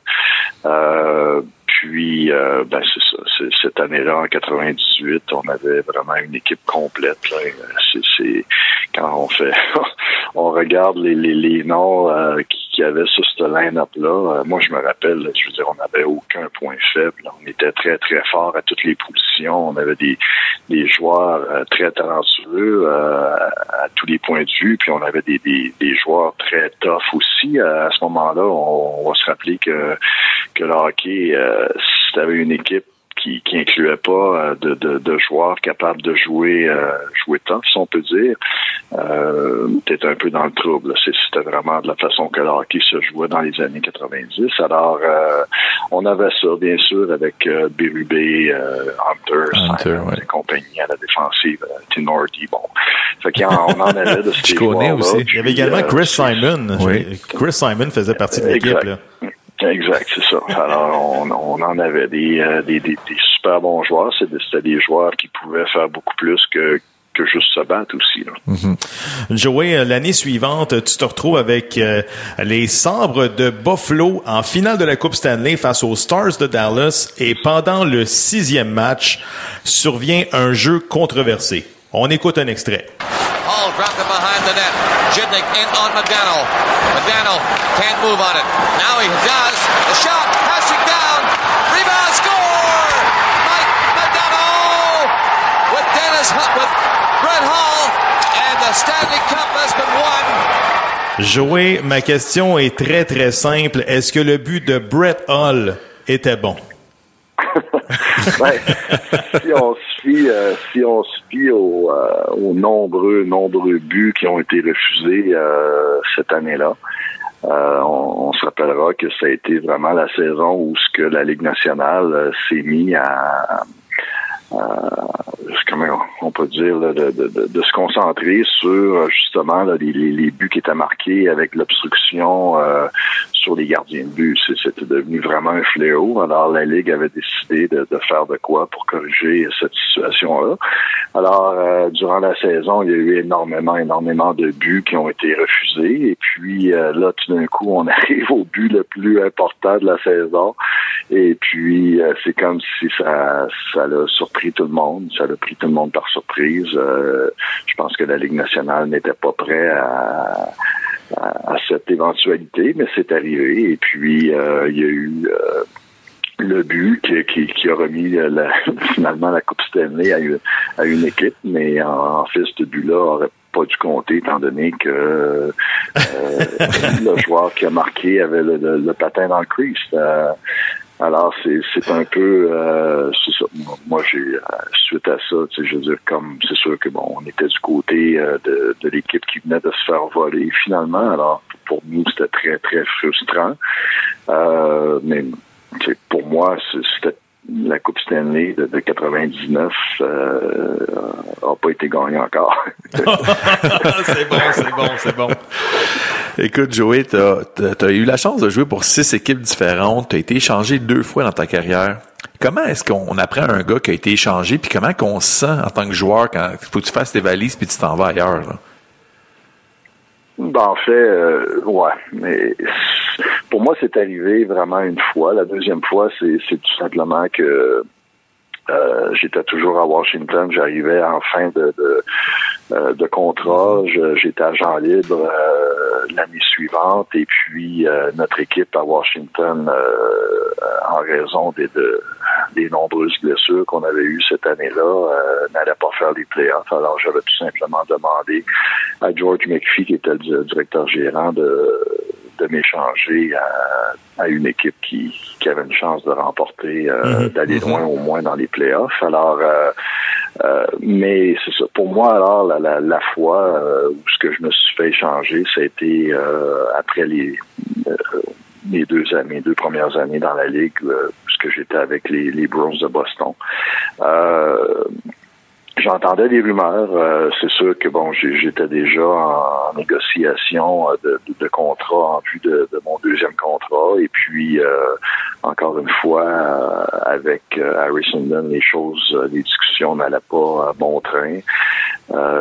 Puis, ben c'est ça. Cette année-là, en 98, on avait vraiment une équipe complète. C'est quand on fait, [LAUGHS] on regarde les, les, les noms euh, qu'il y avait sur ce line-up-là. Euh, moi, je me rappelle, je veux dire, on n'avait aucun point faible. On était très, très fort à toutes les positions. On avait des, des joueurs euh, très talentueux à, tous les points de vue. Puis on avait des, des, des joueurs très tough aussi. À, ce moment-là, on, va se rappeler que, que le hockey, c'était une équipe qui, qui incluait pas euh, de, de, de, joueurs capables de jouer euh, jouer tough, si on peut dire, euh, t'es un peu dans le trouble. C'était vraiment de la façon que le hockey se jouait dans les années 90. Alors, euh, on avait ça, bien sûr, avec euh, Berube, Hunter, Hunter ouais. et compagnie à la défensive, Tinordi, bon. Fait qu'on on en avait de [LAUGHS] ces joueurs aussi. Il y avait également Chris Simon. Oui. Chris Simon faisait partie de l'équipe. Exact, c'est ça. Alors, on, on en avait des, euh, des, des, des, super bons joueurs. C'était des joueurs qui pouvaient faire beaucoup plus que que juste se battre aussi. Là. Mm-hmm. Joey, euh, l'année suivante, tu te retrouves avec euh, les Sabres de Buffalo en finale de la Coupe Stanley face aux Stars de Dallas et pendant le sixième match survient un jeu controversé. On écoute un extrait. Hall dropped it behind the net. Jidnik in on Modano. Modano can't move on it. Now he does. The shot. Passing down. Rebound score! Mike Modano with Dennis with Brett Hall. And the Stanley Cup has been won. Joey, ma question est très très simple. Est-ce que le but de Brett Hall était bon? Ben, [LAUGHS] si on se fie, euh, si on se euh, aux, nombreux, nombreux buts qui ont été refusés euh, cette année-là, on, on, se rappellera que ça a été vraiment la saison où ce que la Ligue nationale s'est mis à, comment on peut dire, de, de, de, de, se concentrer sur justement les, les, buts qui étaient marqués avec l'obstruction euh, sur les gardiens de but. C'était devenu vraiment un fléau. Alors la Ligue avait décidé de, faire de quoi pour corriger cette situation-là. Alors, euh, durant la saison, il y a eu énormément, énormément de buts qui ont été refusés. Et puis euh, là, tout d'un coup, on [LAUGHS] arrive au but le plus important de la saison. Et puis, c'est comme si ça, ça l'a surpris tout le monde. Ça l'a pris tout le monde par surprise. je pense que la Ligue nationale n'était pas prêt à cette éventualité, mais c'est arrivé. Et puis, euh, il y a eu euh, le but qui, a remis la, [LAUGHS] finalement la Coupe Stanley à une, à une équipe, mais en, fait, ce but-là aurait pas dû compter étant donné que euh, [LAUGHS] le joueur qui a marqué avait le, patin dans le crease. Alors, c'est un peu, euh, ça. Moi, j'ai euh, suite à ça, tu sais, je veux dire, comme c'est sûr que bon, on était du côté euh, de, de l'équipe qui venait de se faire voler finalement. Alors, pour nous, c'était très très frustrant. Euh, mais pour moi, c'était la Coupe Stanley de, de 99 euh, a pas été gagnée encore. [LAUGHS] c'est bon, c'est bon, c'est bon. Écoute, Joey, tu as, eu la chance de jouer pour six équipes différentes. Tu as été échangé deux fois dans ta carrière. Comment est-ce qu'on apprend un gars qui a été échangé, puis comment qu'on se sent en tant que joueur quand il faut que tu fasses tes valises puis tu t'en vas ailleurs? Là? Ben, en fait, euh, ouais. Mais pour moi, c'est arrivé vraiment une fois. La deuxième fois, c'est tout simplement que euh, j'étais toujours à Washington. J'arrivais en fin de, de, euh, de contrat. J'étais agent libre euh, l'année suivante. Et puis, notre équipe à Washington, en raison des, de, des nombreuses blessures qu'on avait eues cette année-là, n'allait pas faire les playoffs. Alors, j'avais tout simplement demandé à George McPhee, qui était le directeur gérant de de m'échanger à, une équipe qui, qui avait une chance de remporter, euh, mhm. d'aller mhm. loin au moins dans les playoffs. Alors, euh, euh, mais c'est ça. Pour moi, alors, la, la, la fois où ce que je me suis fait échanger, ça a été après les mes deux mes deux premières années dans la ligue, puisque j'étais avec les, les Browns de Boston. J'entendais des rumeurs. Euh, c'est sûr que bon, j'étais déjà en négociation euh, de, de, contrat en vue de, mon deuxième contrat. Et puis, euh, encore une fois, avec Harry Sundon, les choses, les discussions n'allaient pas à bon train.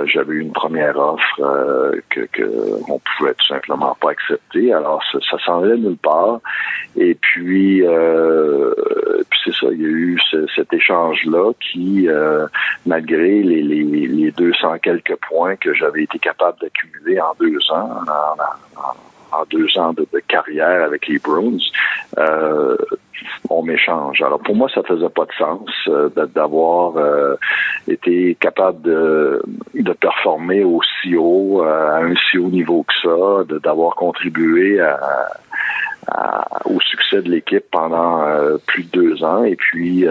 J'avais eu une première offre que, que on pouvait tout simplement pas accepter. Alors ça, ça s'en allait nulle part. Et puis, puis c'est ça, il y a eu cet échange-là qui, malgré les, les, les 200 quelques points que j'avais été capable d'accumuler en deux ans, en, deux ans de, carrière avec les Bruins, euh, on m'échange. Alors pour moi, ça faisait pas de sens euh, d'avoir euh, été capable de, performer aussi haut, à un si haut niveau que ça, d'avoir contribué au succès de l'équipe pendant plus de deux ans. Et puis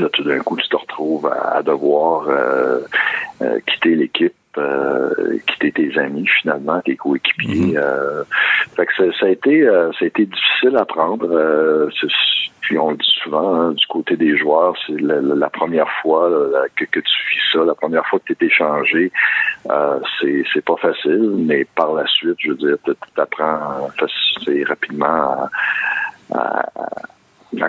là, tout d'un coup, tu te retrouves à, devoir quitter l'équipe euh, quitter tes amis finalement, tes coéquipiers. Euh, fait que ça, a été euh, ça a été difficile à prendre. Euh, puis on le dit souvent hein, du côté des joueurs, c'est la, première fois que, que, tu vis ça, la première fois que tu es échangé, euh, c'est c'est pas facile, mais par la suite, je veux dire, tu apprends rapidement à, à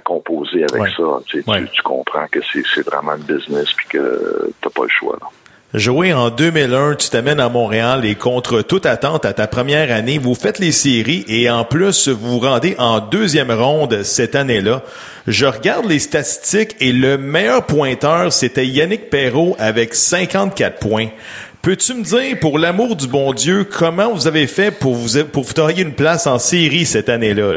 composer avec ça. Tu, tu, comprends que c'est vraiment un business puis que t'as pas le choix. Là. Joué en 2001, tu t'amènes à Montréal et contre toute attente à ta première année, vous faites les séries et en plus, vous vous rendez en deuxième ronde cette année-là. Je regarde les statistiques et le meilleur pointeur, c'était Yannick Perrault avec 54 points. Peux-tu me dire, pour l'amour du bon Dieu, comment vous avez fait pour vous, pour vous tailler une place en série cette année-là?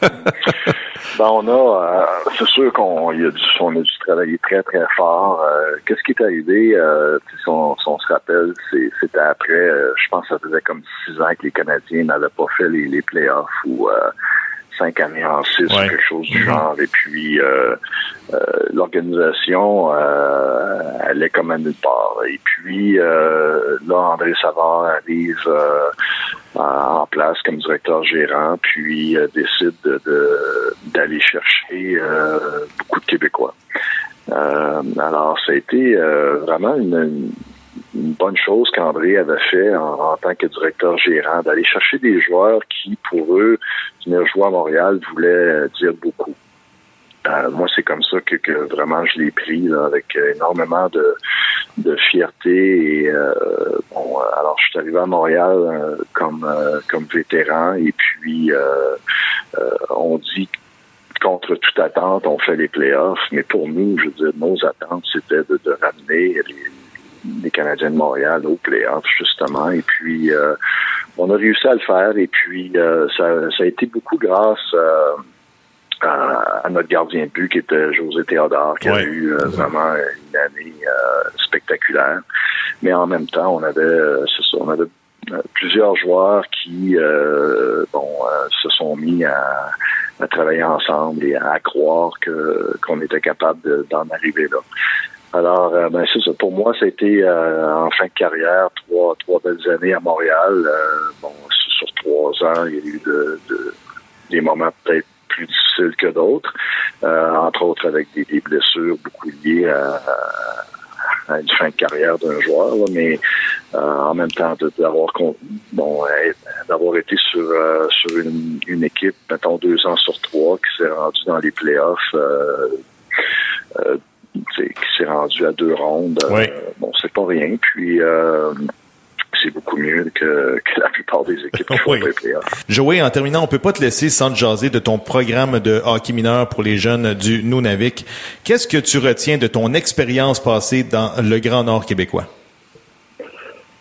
[LAUGHS] Ben, on a, euh, c'est sûr qu'on a dû, on a dû travailler très très fort. Euh, qu'est-ce qui est arrivé euh, si, on, se rappelle, c'était après, je pense que ça faisait comme six ans que les Canadiens n'avaient pas fait les, les playoffs ou cinq années en six quelque chose du mm-hmm. genre. Et puis l'organisation allait comme à nulle part. Et puis là, André Savard arrive en place comme directeur gérant, puis décide de, d'aller chercher euh, beaucoup de Québécois. Euh, alors, ça a été euh, vraiment une, bonne chose qu'André avait fait en, tant que directeur gérant, d'aller chercher des joueurs qui, pour eux, venir jouer à Montréal voulait dire beaucoup. moi, c'est comme ça que, vraiment je l'ai pris avec énormément de, de fierté. Bon, alors je suis arrivé à Montréal comme vétéran et puis on dit contre toute attente, on fait les playoffs. Mais pour nous, je veux dire, nos attentes, c'était de, ramener les, Canadiens de Montréal aux playoffs, justement. Et puis, euh, on a réussi à le faire. Et puis, euh, ça, a été beaucoup grâce euh, à, notre gardien de but, qui était José Théodore, qui a eu vraiment une année spectaculaire. Mais en même temps, on avait, ça, on avait plusieurs joueurs qui bon, se sont mis à, à travailler ensemble et à, croire que qu'on était capable d'en arriver là. Alors, euh, ben, c'est ça. Pour moi, c'était euh, en fin de carrière, trois, trois belles années à Montréal. Euh, bon, sur trois ans, il y a eu de, des moments peut-être plus difficiles que d'autres, entre autres avec des, des, blessures beaucoup liées à, à une fin de carrière d'un joueur, mais euh, en même temps d'avoir bon, d'avoir été sur euh, sur une, une, équipe, mettons deux ans sur trois, qui s'est rendue dans les playoffs, euh, euh qui s'est rendu à deux rondes. bon, c'est pas rien. Puis c'est beaucoup mieux que, [LAUGHS] que, la plupart des équipes qui font oui. Joey, en terminant, on peut pas te laisser sans te jaser de ton programme de hockey mineur pour les jeunes du Nunavik. Qu'est-ce que tu retiens de ton expérience passée dans le Grand Nord québécois?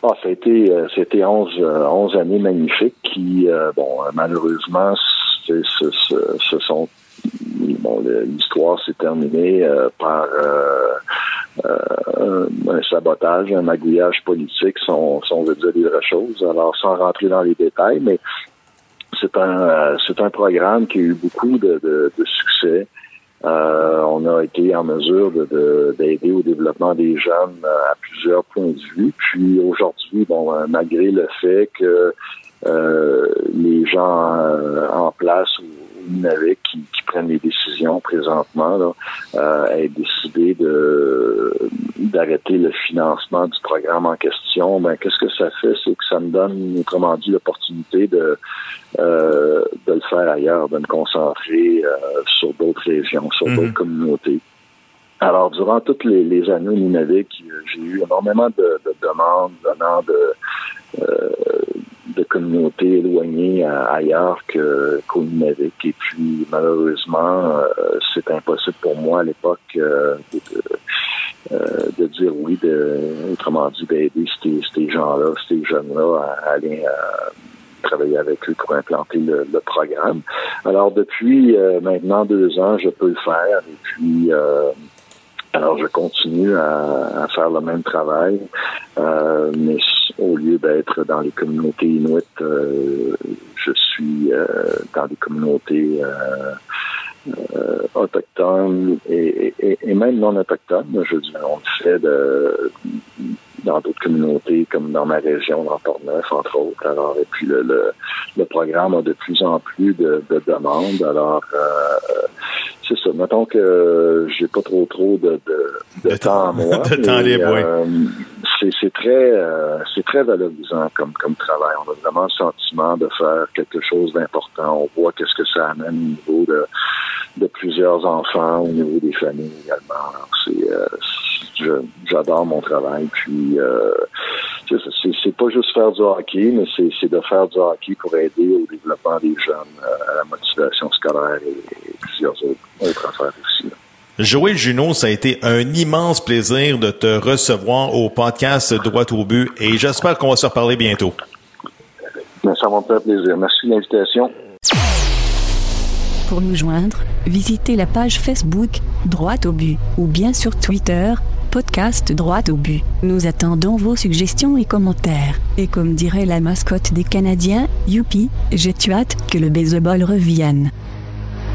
Ah, ça a été, euh, c'était 11, 11 euh, années magnifiques qui, euh, bon, malheureusement, ce, sont bon, l'histoire s'est terminée par euh, un sabotage, un magouillage politique, si on, veut dire des vraies choses. Alors, sans rentrer dans les détails, mais c'est un euh, c'est un programme qui a eu beaucoup de, succès. Euh, on a été en mesure d'aider au développement des jeunes à plusieurs points de vue. Puis aujourd'hui, bon, malgré le fait que les gens en place ou, qui, qui prennent les décisions présentement, là, euh, décidé de d'arrêter le financement du programme en question, ben qu'est-ce que ça fait, c'est que ça me donne, autrement dit, l'opportunité de euh, de le faire ailleurs, de me concentrer euh, sur d'autres régions, sur Mhm. d'autres communautés. Alors, durant toutes les, les années au Nunavik, j'ai eu énormément de, de demandes venant de, euh, de communautés éloignées ailleurs que, qu'au Nunavik. Et puis, malheureusement, euh, c'est impossible pour moi à l'époque euh, euh, de dire oui, de, autrement dit, d'aider ces, gens-là, ces jeunes-là à, à aller travailler avec eux pour implanter le, programme. Alors, depuis maintenant deux ans, je peux le faire. Et puis, alors, je continue à, à faire le même travail, mais au lieu d'être dans les communautés inuites, euh, je suis euh, dans des communautés euh, euh, autochtones et, et- et même non autochtones. Je dis, on le fait de, dans d'autres communautés, comme dans ma région, dans Port-Neuf, entre autres. Alors, et puis le, le, le programme a de plus en plus de, de demandes. Alors, euh, c'est ça. Mettons que j'ai pas trop trop de, de, de, De temps à moi. [LAUGHS] de temps libre, oui. euh, c'est, c'est très euh, c'est très valorisant comme comme travail. On a vraiment le sentiment de faire quelque chose d'important. On voit qu'est-ce que ça amène au niveau de de plusieurs enfants, au niveau des familles également. Alors, c'est, euh, j'adore mon travail. Puis euh, c'est, pas juste faire du hockey, mais c'est, c'est de faire du hockey pour aider au développement des jeunes, euh, à la motivation scolaire et, et plusieurs autres, autres affaires aussi. là. Joël Junot, ça a été un immense plaisir de te recevoir au podcast Droit au but et j'espère qu'on va se reparler bientôt. Mais ça va me faire plaisir. Merci de l'invitation. Pour nous joindre, visitez la page Facebook Droit au but ou bien sur Twitter podcast Droit au but. Nous attendons vos suggestions et commentaires. Et comme dirait la mascotte des Canadiens, youpi, j'ai hâte que le baseball revienne.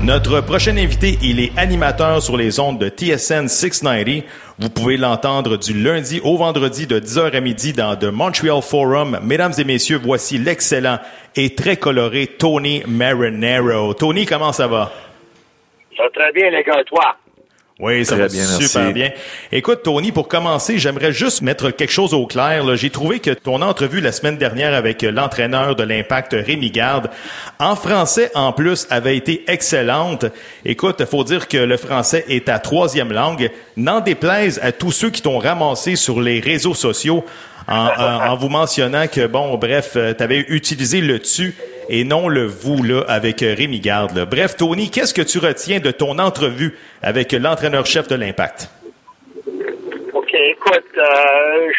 Notre prochain invité, il est animateur sur les ondes de TSN 690. Vous pouvez l'entendre du lundi au vendredi de 10h à midi dans The Montreal Forum. Mesdames et messieurs, voici l'excellent et très coloré Tony Marinero. Tony, comment ça va? Ça va très bien, les gars, toi? Oui, ça Très va bien, super merci. bien. Écoute, Tony, pour commencer, j'aimerais juste mettre quelque chose au clair. J'ai trouvé que ton entrevue la semaine dernière avec euh, l'entraîneur de l'Impact, Rémi Garde, en français en plus, avait été excellente. Écoute, faut dire que le français est ta troisième langue. N'en déplaise à tous ceux qui t'ont ramassé sur les réseaux sociaux en, en- en vous mentionnant que, bon, bref, tu avais utilisé le tu et non le vous là avec euh, Rémi Garde. là. Bref, Tony, qu'est-ce que tu retiens de ton entrevue avec l'entraîneur-chef de l'Impact? OK, écoute, euh,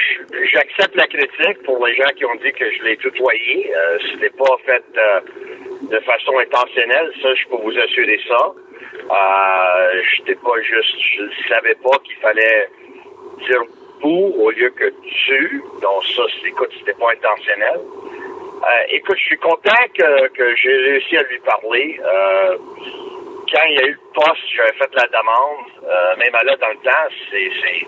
j'accepte la critique pour les gens qui ont dit que je l'ai tutoyé. Euh, C'était pas fait euh, de façon intentionnelle, ça, je peux vous assurer ça. Euh, J'étais pas juste, je ne savais pas qu'il fallait dire vous au lieu que tu. Donc ça, écoute, c'était pas intentionnel. Euh, écoute, je suis content que, que j'ai réussi à lui parler. Euh, quand il y a eu le poste, j'avais fait la demande. Euh, même là, dans le temps, c'est, c'est,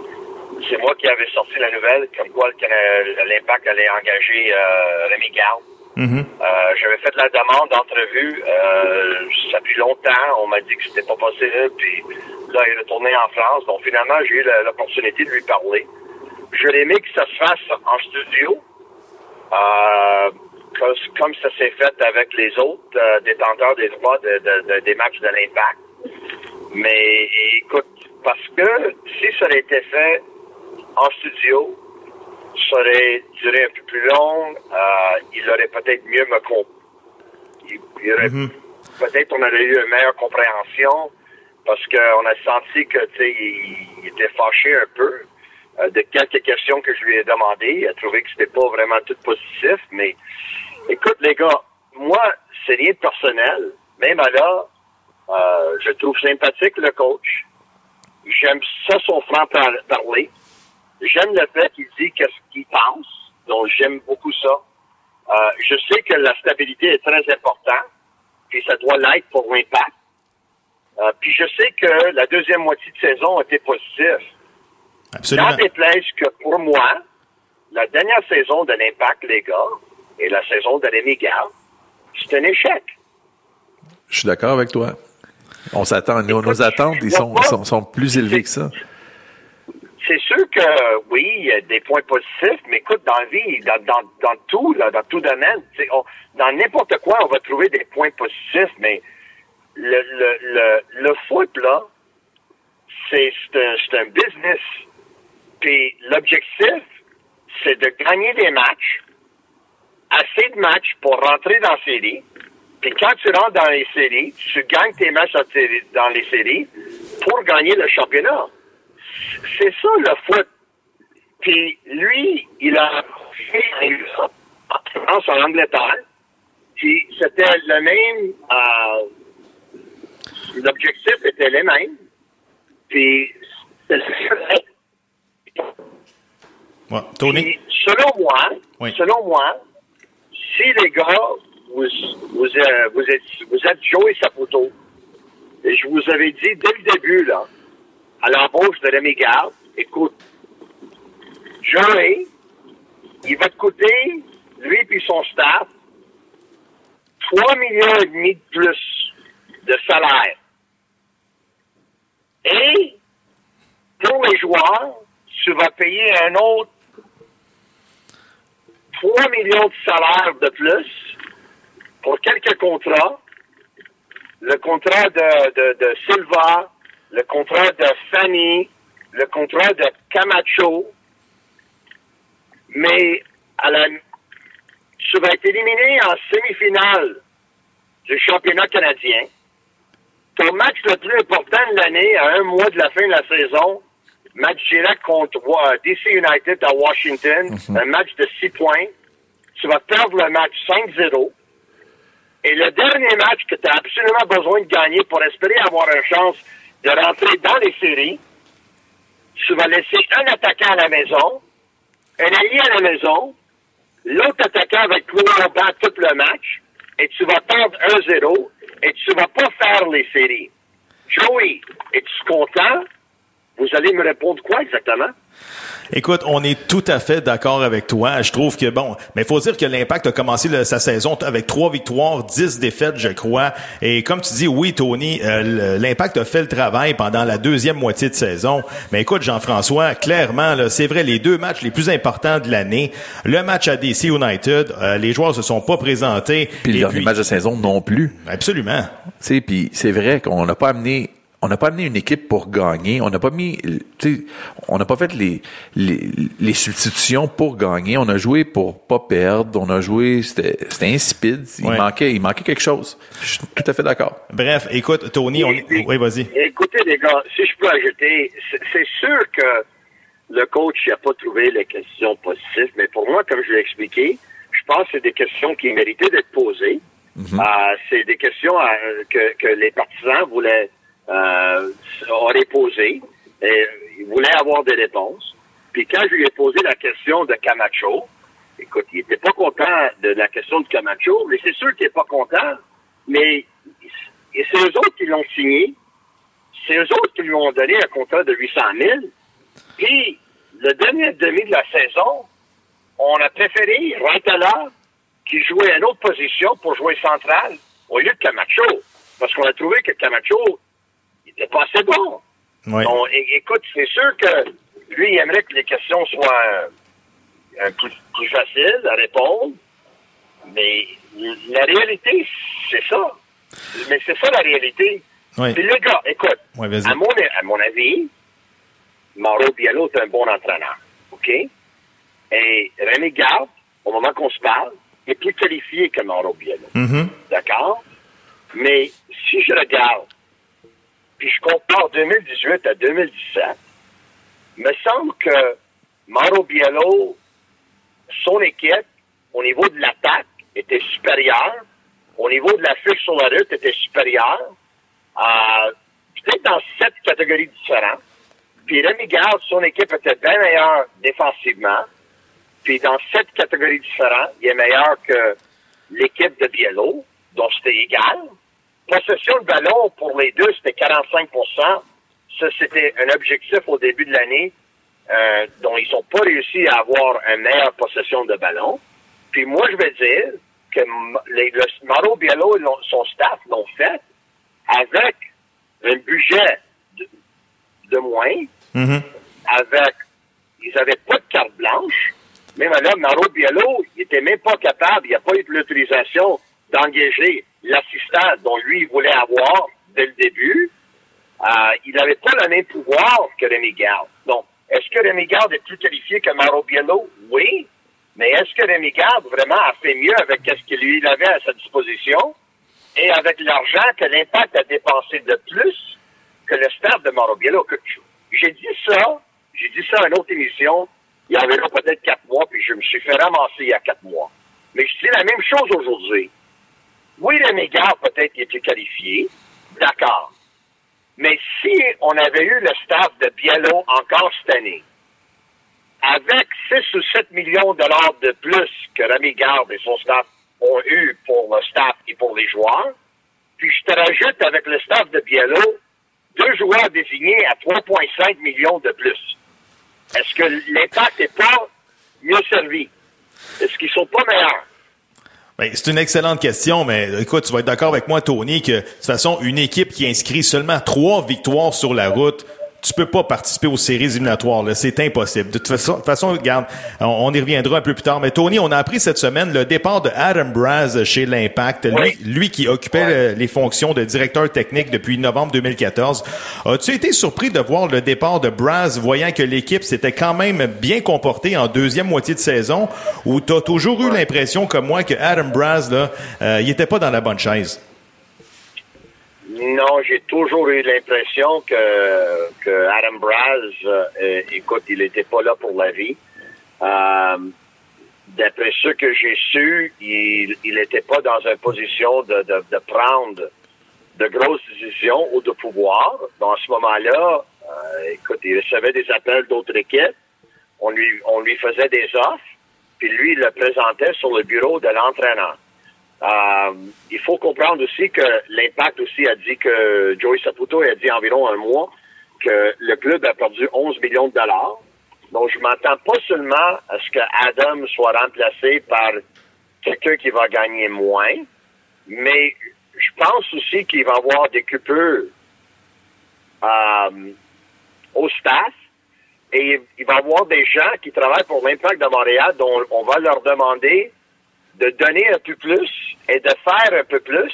c'est moi qui avais sorti la nouvelle, comme quoi l'Impact allait engager euh, Rémi Garde. Euh, j'avais fait la demande d'entrevue. Euh, ça a pris longtemps. On m'a dit que c'était pas possible. Puis là, il est retourné en France. Donc finalement, j'ai eu l'opportunité de lui parler. J'aurais aimé que ça se fasse en studio. Euh, comme, comme ça s'est fait avec les autres euh, détenteurs des droits de, de- de- des matchs de l'Impact. Mais écoute, parce que si ça aurait été fait en studio, ça aurait duré un peu plus long, euh, il aurait peut-être mieux me compris. Il, il aurait- Peut-être on aurait eu une meilleure compréhension parce qu'on a senti que tu sais, il, il était fâché un peu de quelques questions que je lui ai demandées. Il a trouvé que c'était pas vraiment tout positif, mais écoute les gars, moi c'est rien de personnel. Même là, euh, je trouve sympathique le coach. J'aime ça son franc par- parler. J'aime le fait qu'il dit qu'est-ce qu'il pense. Donc j'aime beaucoup ça. Euh, je sais que la stabilité est très importante, puis ça doit l'être pour l'impact. Euh, puis je sais que la deuxième moitié de saison a été positive. Absolument. N'en déplaise que pour moi, la dernière saison de l'Impact, les gars, et la saison de Rémi Garde, c'est un échec. Je suis d'accord avec toi. On s'attend, nos, nos attentes, ils sont, sont, sont plus élevées que ça. C'est sûr que oui, il y a des points positifs, mais écoute, dans la vie, dans, dans, dans tout, là, dans tout domaine, on- dans n'importe quoi, on va trouver des points positifs, mais le, le, le, le foot, là, c'est c'est un, c'est un business. Puis l'objectif, c'est de gagner des matchs, assez de matchs pour rentrer dans la série. Puis quand tu rentres dans les séries, tu gagnes tes matchs dans les séries pour gagner le championnat. C'est ça le foot. Puis lui, il a fait en France, en Angleterre. Puis c'était le même. euh, L'objectif était le même. Puis c'est- Ouais. Tony? puis, selon moi, Oui. selon moi, si les gars, vous, vous, euh, vous êtes, vous êtes Joey Saputo, et je vous avais dit dès le début, là, à l'embauche de Rémi Garde, écoute, Joey, il va te coûter, lui et son staff, 3 millions et demi de plus de salaire. Et, pour les joueurs, tu vas payer un autre 3 millions de salaires de plus pour quelques contrats. Le contrat de, de, de Silva, le contrat de Fanny, le contrat de Camacho. Mais à la, tu vas être éliminé en demi-finale du championnat canadien. Ton match le plus important de l'année, à un mois de la fin de la saison, match direct contre DC United à Washington, un match de 6 points. Tu vas perdre le match 5-0. Et le dernier match que tu as absolument besoin de gagner pour espérer avoir une chance de rentrer dans les séries, tu vas laisser un attaquant à la maison, un allié à la maison, l'autre attaquant va être banc tout le match, et tu vas perdre 1-0, et tu vas pas faire les séries. Joey, es-tu content? Vous allez me répondre quoi exactement? Écoute, on est tout à fait d'accord avec toi. Je trouve que bon, mais il faut dire que l'Impact a commencé le- sa saison avec trois victoires, dix défaites, je crois. Et comme tu dis, oui, Tony, euh, l'Impact a fait le travail pendant la deuxième moitié de saison. Mais écoute, Jean-François, clairement, là, c'est vrai, les deux matchs les plus importants de l'année, le match à DC United, euh, les joueurs se sont pas présentés. Puis le dernier match de saison non plus. Absolument. Tu sais, puis c'est vrai qu'on n'a pas amené on n'a pas amené une équipe pour gagner. On n'a pas mis, tu sais, on n'a pas fait les, les, les substitutions pour gagner. On a joué pour pas perdre. On a joué, c'était c'était insipide. Il Ouais. manquait, il manquait quelque chose. Je suis tout à fait d'accord. Bref, écoute, Tony, on... oui, vas-y. Écoutez, les gars, si je peux ajouter, c'est- sûr que le coach n'a pas trouvé les questions positives, mais pour moi, comme je l'ai expliqué, je pense que c'est des questions qui méritaient d'être posées. Euh, c'est des questions euh, que, que les partisans voulaient euh, auraient posées. Et ils voulaient avoir des réponses. Puis quand je lui ai posé la question de Camacho, écoute, il était pas content de la question de Camacho, mais c'est sûr qu'il est pas content. Mais c'est eux autres qui l'ont signé. C'est eux autres qui lui ont donné un contrat de 800 000. Puis, le dernier demi de la saison, on a préféré Rantala, qui jouait à une autre position pour jouer central, au lieu de Camacho. Parce qu'on a trouvé que Camacho, pas bon. Écoute, c'est sûr que lui, il aimerait que les questions soient un plus, plus faciles à répondre. Mais la réalité, c'est ça. Mais c'est ça la réalité. Oui. Puis le gars, écoute, à, mon, à mon avis, Mauro Biello est un bon entraîneur. OK? Et René Garde, au moment qu'on se parle, est plus qualifié que Mauro Biello. Mhm. D'accord? Mais si je regarde, puis je compare 2018 à 2017, me semble que Mauro Biello, son équipe, au niveau de l'attaque, était supérieure. Au niveau de la fiche sur la route, était supérieure. Euh, Peut-être dans sept catégories différentes. Puis Rémi Garde, son équipe était bien meilleure défensivement. Puis dans sept catégories différentes, il est meilleur que l'équipe de Biello, dont c'était égal. Possession de ballon pour les deux, c'était 45% Ça, c'était un objectif au début de l'année euh, dont ils n'ont pas réussi à avoir une meilleure possession de ballon. Puis moi, je vais dire que les, le, Mauro Biello et son staff l'ont fait avec un budget de, de moins, Mhm. avec, ils n'avaient pas de carte blanche. Même là, Mauro Biello, il était même pas capable, il n'y a pas eu de l'autorisation d'engager l'assistant dont lui, il voulait avoir dès le début. Euh, il n'avait pas le même pouvoir que Rémi Garde. Donc, est-ce que Rémi Garde est plus qualifié que Mauro Biello? Oui. Mais est-ce que Rémi Garde vraiment a fait mieux avec ce qu'il lui avait à sa disposition et avec l'argent que l'impact a dépensé de plus que le staff de Mauro Biello? J'ai dit ça, j'ai dit ça à une autre émission, il y avait là peut-être quatre mois, puis je me suis fait ramasser il y a quatre mois. Mais je dis la même chose aujourd'hui. Oui, Rémi Garde peut-être était qualifié, d'accord. Mais si on avait eu le staff de Biello encore cette année, avec 6 ou 7 millions de dollars de plus que Rémi Garde et son staff ont eu pour le staff et pour les joueurs, puis je te rajoute avec le staff de Biello deux joueurs désignés à 3,5 millions de plus. Est-ce que l'impact n'est pas mieux servi? Est-ce qu'ils sont pas meilleurs? Ben, c'est une excellente question, mais écoute, tu vas être d'accord avec moi, Tony, que de toute façon, une équipe qui inscrit seulement trois victoires sur la route, tu peux pas participer aux séries éliminatoires. là. C'est impossible. De toute façon, de toute façon regarde, on, on y reviendra un peu plus tard. Mais Tony, on a appris cette semaine le départ de Adam Braz chez l'Impact. Lui, Oui. lui qui occupait les fonctions de directeur technique depuis novembre 2014. As-tu été surpris de voir le départ de Braz, voyant que l'équipe s'était quand même bien comportée en deuxième moitié de saison, ou t'as toujours eu l'impression, comme moi, que Adam Braz, là, euh, il était pas dans la bonne chaise? Non, j'ai toujours eu l'impression que, que Adam Braz, euh, écoute, il n'était pas là pour la vie. Euh, D'après ce que j'ai su, il n'était pas dans une position de, de, de prendre de grosses décisions ou de pouvoir. Dans ce moment-là, euh, écoute, il recevait des appels d'autres équipes. On lui, on lui faisait des offres, puis lui, il le présentait sur le bureau de l'entraîneur. Euh, il faut comprendre aussi que l'impact aussi a dit que Joey Saputo a dit environ un mois que le club a perdu 11 millions de dollars. Donc, je m'attends pas seulement à ce que Adam soit remplacé par quelqu'un qui va gagner moins, mais je pense aussi qu'il va avoir des coupures euh, au staff et il va y avoir des gens qui travaillent pour l'impact de Montréal dont on va leur demander de donner un peu plus et de faire un peu plus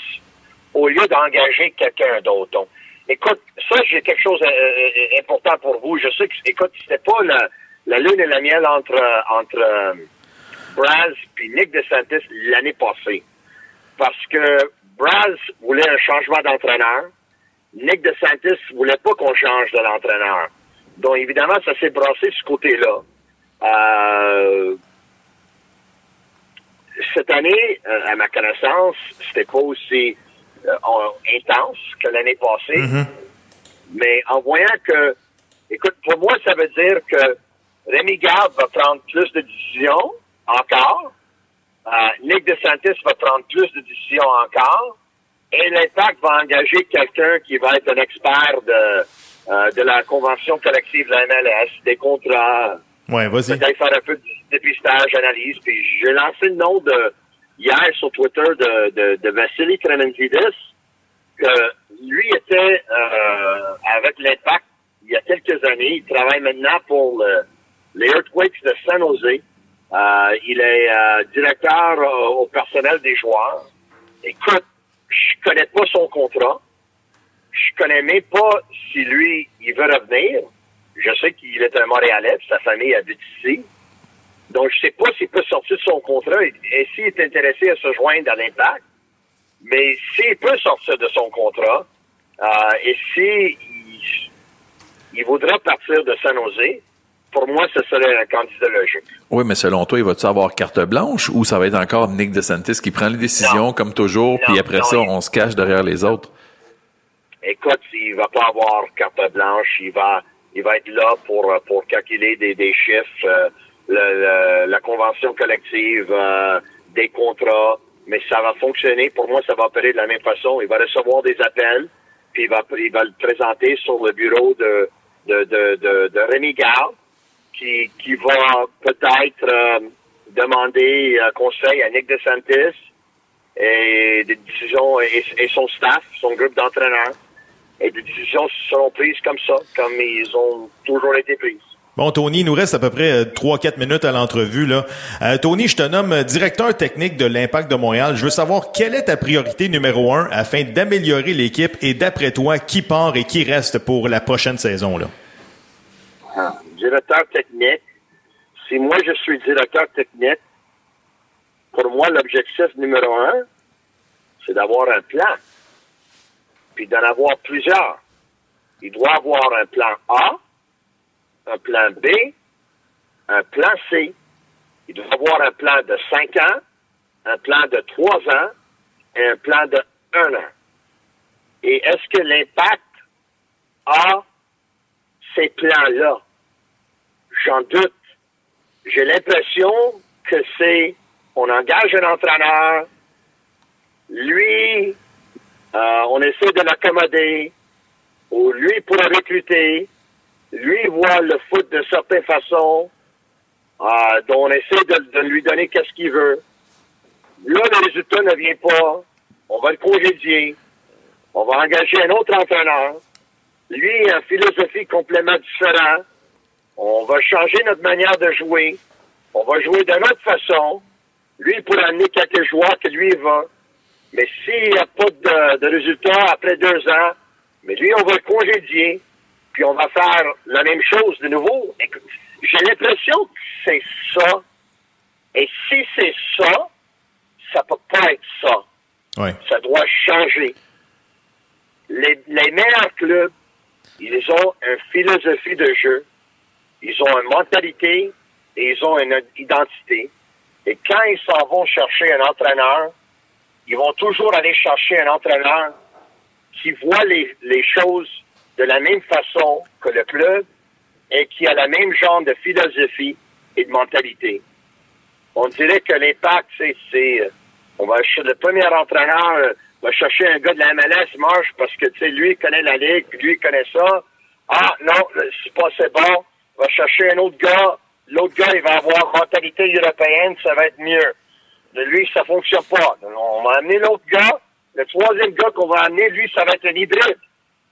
au lieu d'engager quelqu'un d'autre. Écoute, ça, j'ai quelque chose d'important pour vous. Je sais que, écoute, c'était pas la, la lune et la miel entre, entre euh, Braz et Nick DeSantis l'année passée. Parce que Braz voulait un changement d'entraîneur. Nick DeSantis voulait pas qu'on change de l'entraîneur. Donc, évidemment, ça s'est brassé de ce côté-là. Euh, cette année, euh, à ma connaissance, c'était pas aussi euh, intense que l'année passée. Mais en voyant que, écoute, pour moi, ça veut dire que Rémi Garde va prendre plus de décisions encore. Euh, Nick DeSantis va prendre plus de décisions encore. Et l'Impact va engager quelqu'un qui va être un expert de, euh, de la convention collective de la MLS, des contrats, Ouais, vas-y. peut-être faire un peu de dépistage, analyse. Puis j'ai lancé le nom de hier sur Twitter de, de, de Vassili Krementzidis, que lui était euh, avec l'impact il y a quelques années. Il travaille maintenant pour le- les Earthquakes de San Jose. Euh, il est euh, directeur euh, au personnel des joueurs. Écoute, je connais pas son contrat. Je connais même pas si lui, il veut revenir. Je sais qu'il est un Montréalais, sa famille habite ici. Donc, je sais pas s'il peut sortir de son contrat et, s'il est intéressé à se joindre à l'impact. Mais s'il peut sortir de son contrat, euh, et s'il il voudra partir de San Jose, pour moi, ce serait un candidat logique. Oui, mais selon toi, il va-tu avoir carte blanche ou ça va être encore Nick DeSantis qui prend les décisions Non. comme toujours, Non, puis après non, ça, il- on se cache derrière les autres? Écoute, il va pas avoir carte blanche, il va, il va être là pour pour calculer des, des chiffres, euh, le- la convention collective, euh, des contrats, mais ça va fonctionner. Pour moi, ça va opérer de la même façon. Il va recevoir des appels, puis il va, il va le présenter sur le bureau de de de de, de Rémi Gall, qui qui va peut-être euh, demander euh, conseil à Nick DeSantis et des décisions et, et son staff, son groupe d'entraîneurs. et des décisions seront prises comme ça, comme ils ont toujours été prises. Bon, Tony, il nous reste à peu près 3-4 euh, minutes à l'entrevue. là. Euh, Tony, je te nomme euh, directeur technique de l'Impact de Montréal. Je veux savoir quelle est ta priorité numéro un afin d'améliorer l'équipe et d'après toi, qui part et qui reste pour la prochaine saison? Là? Ah, directeur technique, si moi je suis directeur technique, pour moi, l'objectif numéro un, c'est d'avoir un plan, puis d'en avoir plusieurs. Il doit avoir un plan A, un plan B, un plan C. Il doit avoir un plan de 5 ans, un plan de 3 ans et un plan de 1 an. Et est-ce que l'impact a ces plans-là? J'en doute. J'ai l'impression que c'est, on engage un entraîneur, lui, euh, on essaie de l'accommoder, ou lui pour recruter, lui voit le foot de certaines façons, euh, dont on essaie de, lui donner qu'est-ce qu'il veut. Là, le résultat ne vient pas. On va le congédier. On va engager un autre entraîneur. Lui a une philosophie complètement différente. On va changer notre manière de jouer. On va jouer d'une autre façon. Lui, il pourra amener quelques joueurs que lui va. Mais s'il n'y a pas de, de résultat après deux ans, mais lui, on va le congédier puis on va faire la même chose de nouveau. J'ai l'impression que c'est ça. Et si c'est ça, ça peut pas être ça. Ça doit changer. Les, les meilleurs clubs, ils ont une philosophie de jeu, ils ont une mentalité et ils ont une identité. Et quand ils s'en vont chercher un entraîneur, ils vont toujours aller chercher un entraîneur qui voit les, les choses de la même façon que le club et qui a la même genre de philosophie et de mentalité. On dirait que l'impact, c'est, euh, on va le premier entraîneur euh, va chercher un gars de la MLS marche parce que tu sais lui il connaît la ligue puis lui il connaît ça. Ah non, c'est pas c'est bon. On va chercher un autre gars. L'autre gars il va avoir mentalité européenne, ça va être mieux. De lui ça fonctionne pas. On va amener l'autre gars. Le troisième gars qu'on va amener, lui ça va être un hybride.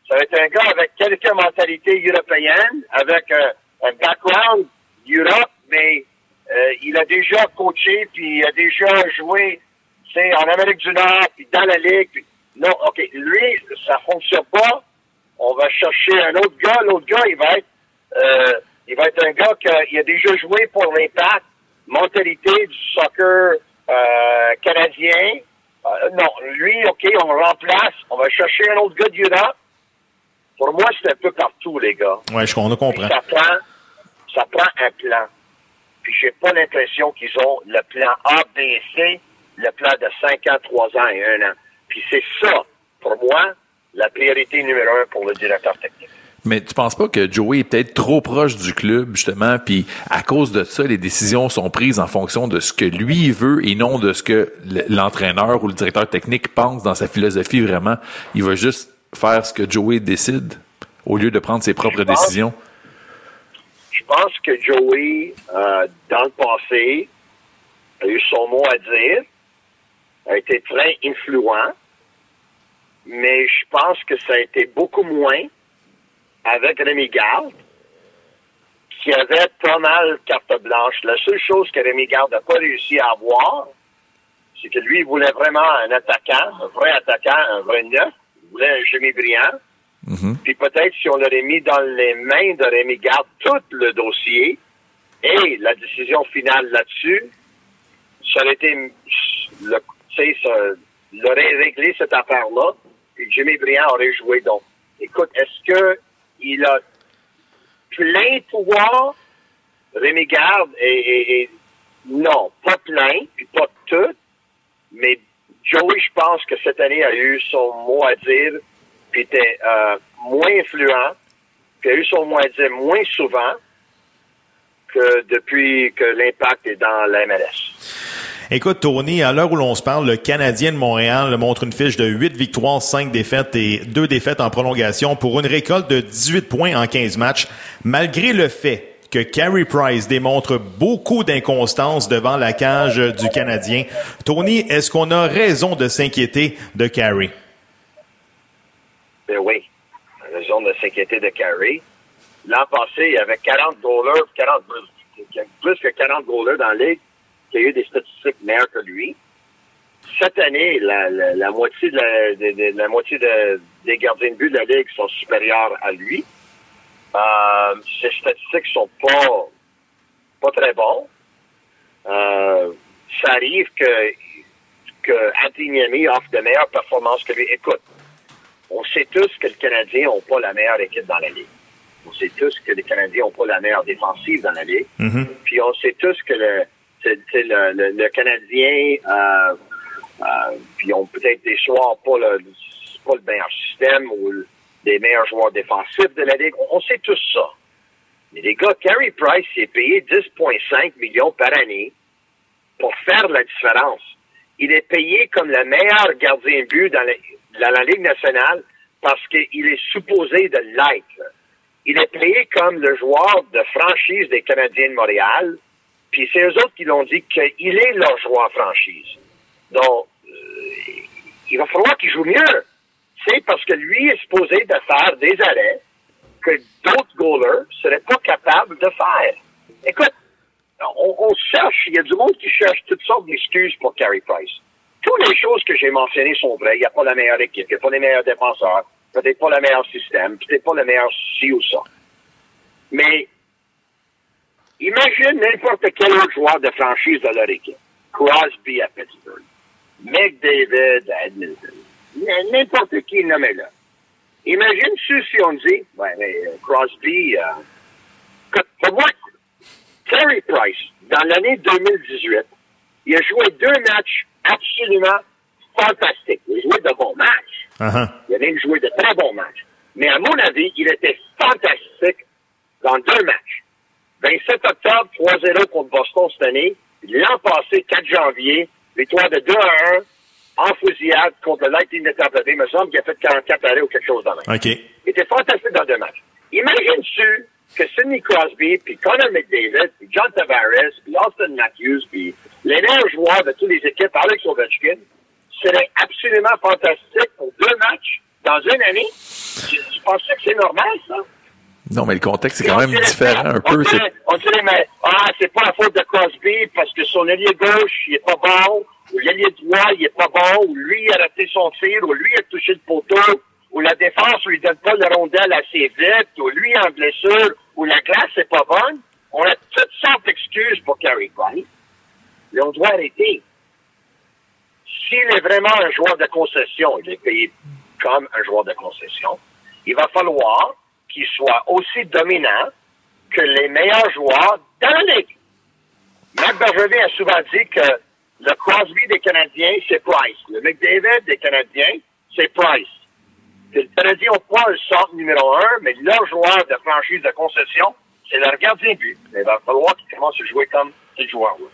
Ça va être un gars avec quelques mentalités européennes, avec euh, un background Europe, mais euh, il a déjà coaché, puis il a déjà joué en Amérique du Nord, puis dans la Ligue. non, OK, lui, ça fonctionne pas. On va chercher un autre gars. L'autre gars, il va être euh, il va être un gars qui a déjà joué pour l'impact, mentalité du soccer canadien. non, lui, OK, on remplace. On va chercher un autre gars d'Europe pour moi, c'est un peu partout, les gars. Oui, je comprends. Ça prend, ça prend un plan. Puis j'ai pas l'impression qu'ils ont le plan A, B et C, le plan de 5 ans, 3 ans et 1 an. Puis c'est ça, pour moi, la priorité numéro un pour le directeur technique. Mais tu penses pas que Joey est peut-être trop proche du club, justement, puis à cause de ça, les décisions sont prises en fonction de ce que lui veut et non de ce que l'entraîneur ou le directeur technique pense dans sa philosophie vraiment. Il va juste faire ce que Joey décide au lieu de prendre ses propres décisions? Je pense que Joey, euh, dans le passé, a eu son mot à dire, a été très influent, mais je pense que ça a été beaucoup moins avec Rémi Garde, qui avait pas mal carte blanche. La seule chose que Rémi Garde n'a pas réussi à avoir, c'est que lui, il voulait vraiment un attaquant, un vrai attaquant, un vrai neuf, un Jimmy Briand. Mm-hmm. Puis peut-être si on aurait mis dans les mains de Rémi Garde tout le dossier et la décision finale là-dessus, ça aurait été, le, ça, aurait réglé cette affaire-là, et Jimmy Briand aurait joué donc. Écoute, est-ce que il a plein de pouvoir, Rémi Garde, et, non, pas plein, puis pas tout, mais Joey, je pense que cette année a eu son mot à dire, puis était euh, moins influent, puis a eu son mot à dire moins souvent que depuis que l'impact est dans la MLS. Écoute, Tony, à l'heure où l'on se parle, le Canadien de Montréal montre une fiche de 8 victoires, 5 défaites et 2 défaites en prolongation pour une récolte de 18 points en 15 matchs, malgré le fait que Carey Price démontre beaucoup d'inconstance devant la cage du Canadien. Tony, est-ce qu'on a raison de s'inquiéter de Carey? Ben oui. raison de s'inquiéter de Carey. L'an passé, il y avait 40 goalers, 40, plus que 40 goalers dans la ligue qui a eu des statistiques meilleures que lui. Cette année, la, moitié, de la, la moitié de, des gardiens de but de la ligue sont supérieurs à lui. Euh, ses statistiques sont pas pas très bons. Euh, ça arrive que que Anthony Miami offre de meilleures performances que lui. Écoute, on sait tous que les Canadiens n'ont pas la meilleure équipe dans la ligue. On sait tous que les Canadiens n'ont pas la meilleure défensive dans la ligue. Mm-hmm. Puis on sait tous que le, c'est- c'est le, le, le Canadien, euh, euh, puis ont peut-être des choix pas le, pas le meilleur système ou le- des meilleurs joueurs défensifs de la ligue. On, sait tous ça. Mais les gars, Carey Price est payé 10,5 millions par année pour faire la différence. Il est payé comme le meilleur gardien de but dans la, dans la Ligue nationale parce qu'il est supposé de l'être. Il est payé comme le joueur de franchise des Canadiens de Montréal. Puis c'est eux autres qui l'ont dit qu'il est leur joueur franchise. Donc, euh, il va falloir qu'il joue mieux. C'est parce que lui est supposé de faire des arrêts que d'autres goalers seraient pas capables de faire. Écoute, on, cherche, il y a du monde qui cherche toutes sortes d'excuses pour Carey Price. Toutes les choses que j'ai mentionnées sont vraies. Il n'y a pas la meilleure équipe, il n'y a pas les meilleurs défenseurs, peut-être pas le meilleur système, peut-être pas le meilleur ci ou ça. Mais imagine n'importe quel autre joueur de franchise de leur équipe. Crosby à Pittsburgh, McDavid à Edmonton, n'importe qui nommé-le. Imagine si si on dit, ouais, mais euh, Crosby, euh, pour moi, Terry Price, dans l'année 2018, il a joué deux matchs absolument fantastiques. Il a joué de bons matchs. Uh-huh. Il a même joué de très bons matchs. Mais à mon avis, il était fantastique dans deux matchs. 27 octobre, 3-0 contre Boston cette année. L'an passé, 4 janvier, victoire de 2 à 1 en fusillade contre le Lightning de Tampa Bay. Il me semble qu'il a fait 44 arrêts ou quelque chose dans le même. OK. Il était fantastique dans deux matchs. Imagine-tu que Sidney Crosby, puis Connor McDavid, puis John Tavares, puis Austin Matthews, puis les meilleurs joueurs de toutes les équipes, Alex Ovechkin, serait absolument fantastique pour deux matchs dans une année? Tu, tu pensais que c'est normal, ça? Non, mais le contexte, c'est Et quand même différent un on peu. c'est- dirait- On dirait, mais, ah, c'est pas la faute de Crosby parce que son ailier gauche, il est pas bon, ou l'ailier droit, il est pas bon, ou lui, il a raté son tir, ou lui, il a touché le poteau, ou la défense lui donne pas le rondelle assez vite, ou lui, est en blessure, ou la glace est pas bonne. On a toutes sortes d'excuses pour Carey Price. Mais on doit arrêter. S'il est vraiment un joueur de concession, il est payé comme un joueur de concession, il va falloir qu'il soit aussi dominant que les meilleurs joueurs dans ligue. Marc Bergevin a souvent dit que le Crosby des Canadiens, c'est Price. Le McDavid des Canadiens, c'est Price. Les Canadiens n'ont pas le centre numéro un, mais leur joueur de franchise de concession, c'est leur gardien but. Il va falloir qu'ils commencent à jouer comme ces joueurs-là.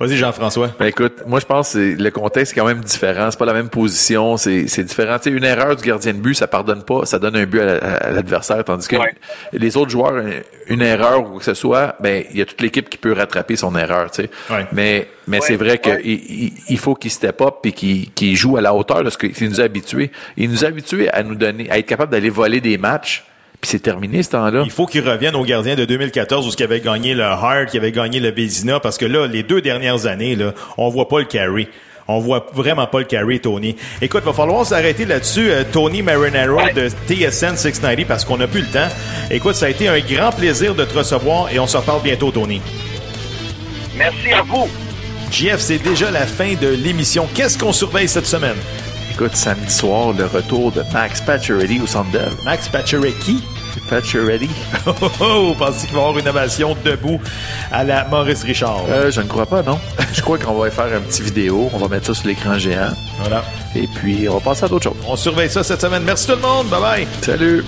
Vas-y, Jean-François. Ben écoute, moi je pense que c'est- le contexte est quand même différent. C'est pas la même position, c'est c'est différent. Tu sais, une erreur du gardien de but, ça pardonne pas, ça donne un but à, la- à l'adversaire, tandis que Ouais. les autres joueurs, une- une erreur ou quoi que ce soit, ben il y a toute l'équipe qui peut rattraper son erreur. Tu sais. Ouais. Mais mais Ouais, c'est vrai que ouais. il, il- il faut qu'il step up et qu'il qu'il joue à la hauteur de ce qu'il nous a habitués. Il nous a habitués à nous donner, à être capable d'aller voler des matchs. Puis c'est terminé ce temps-là. Il faut qu'il revienne au gardien de 2014 où il avait gagné le Hart, qui avait gagné le Vézina, parce que là, les deux dernières années, là, on voit pas le carry. On voit vraiment pas le carry, Tony. Écoute, va falloir s'arrêter là-dessus, euh, Tony Marinaro Ouais. de TSN 690, parce qu'on n'a plus le temps. Écoute, ça a été un grand plaisir de te recevoir et on se reparle bientôt, Tony. Merci à vous. JF, c'est déjà la fin de l'émission. Qu'est-ce qu'on surveille cette semaine? Écoute, samedi soir, le retour de Max Pacioretty au Centre Bell. Max Pacioretty? Pacioretty? [LAUGHS] Oh, oh, oh, pensez qu'il va y avoir une ovation debout à la Maurice Richard? Euh, je ne crois pas, non. [LAUGHS] Je crois qu'on va faire un petit vidéo. On va mettre ça sur l'écran géant. Voilà. Et puis, on va passer à d'autres choses. On surveille ça cette semaine. Merci tout le monde. Bye bye. Salut!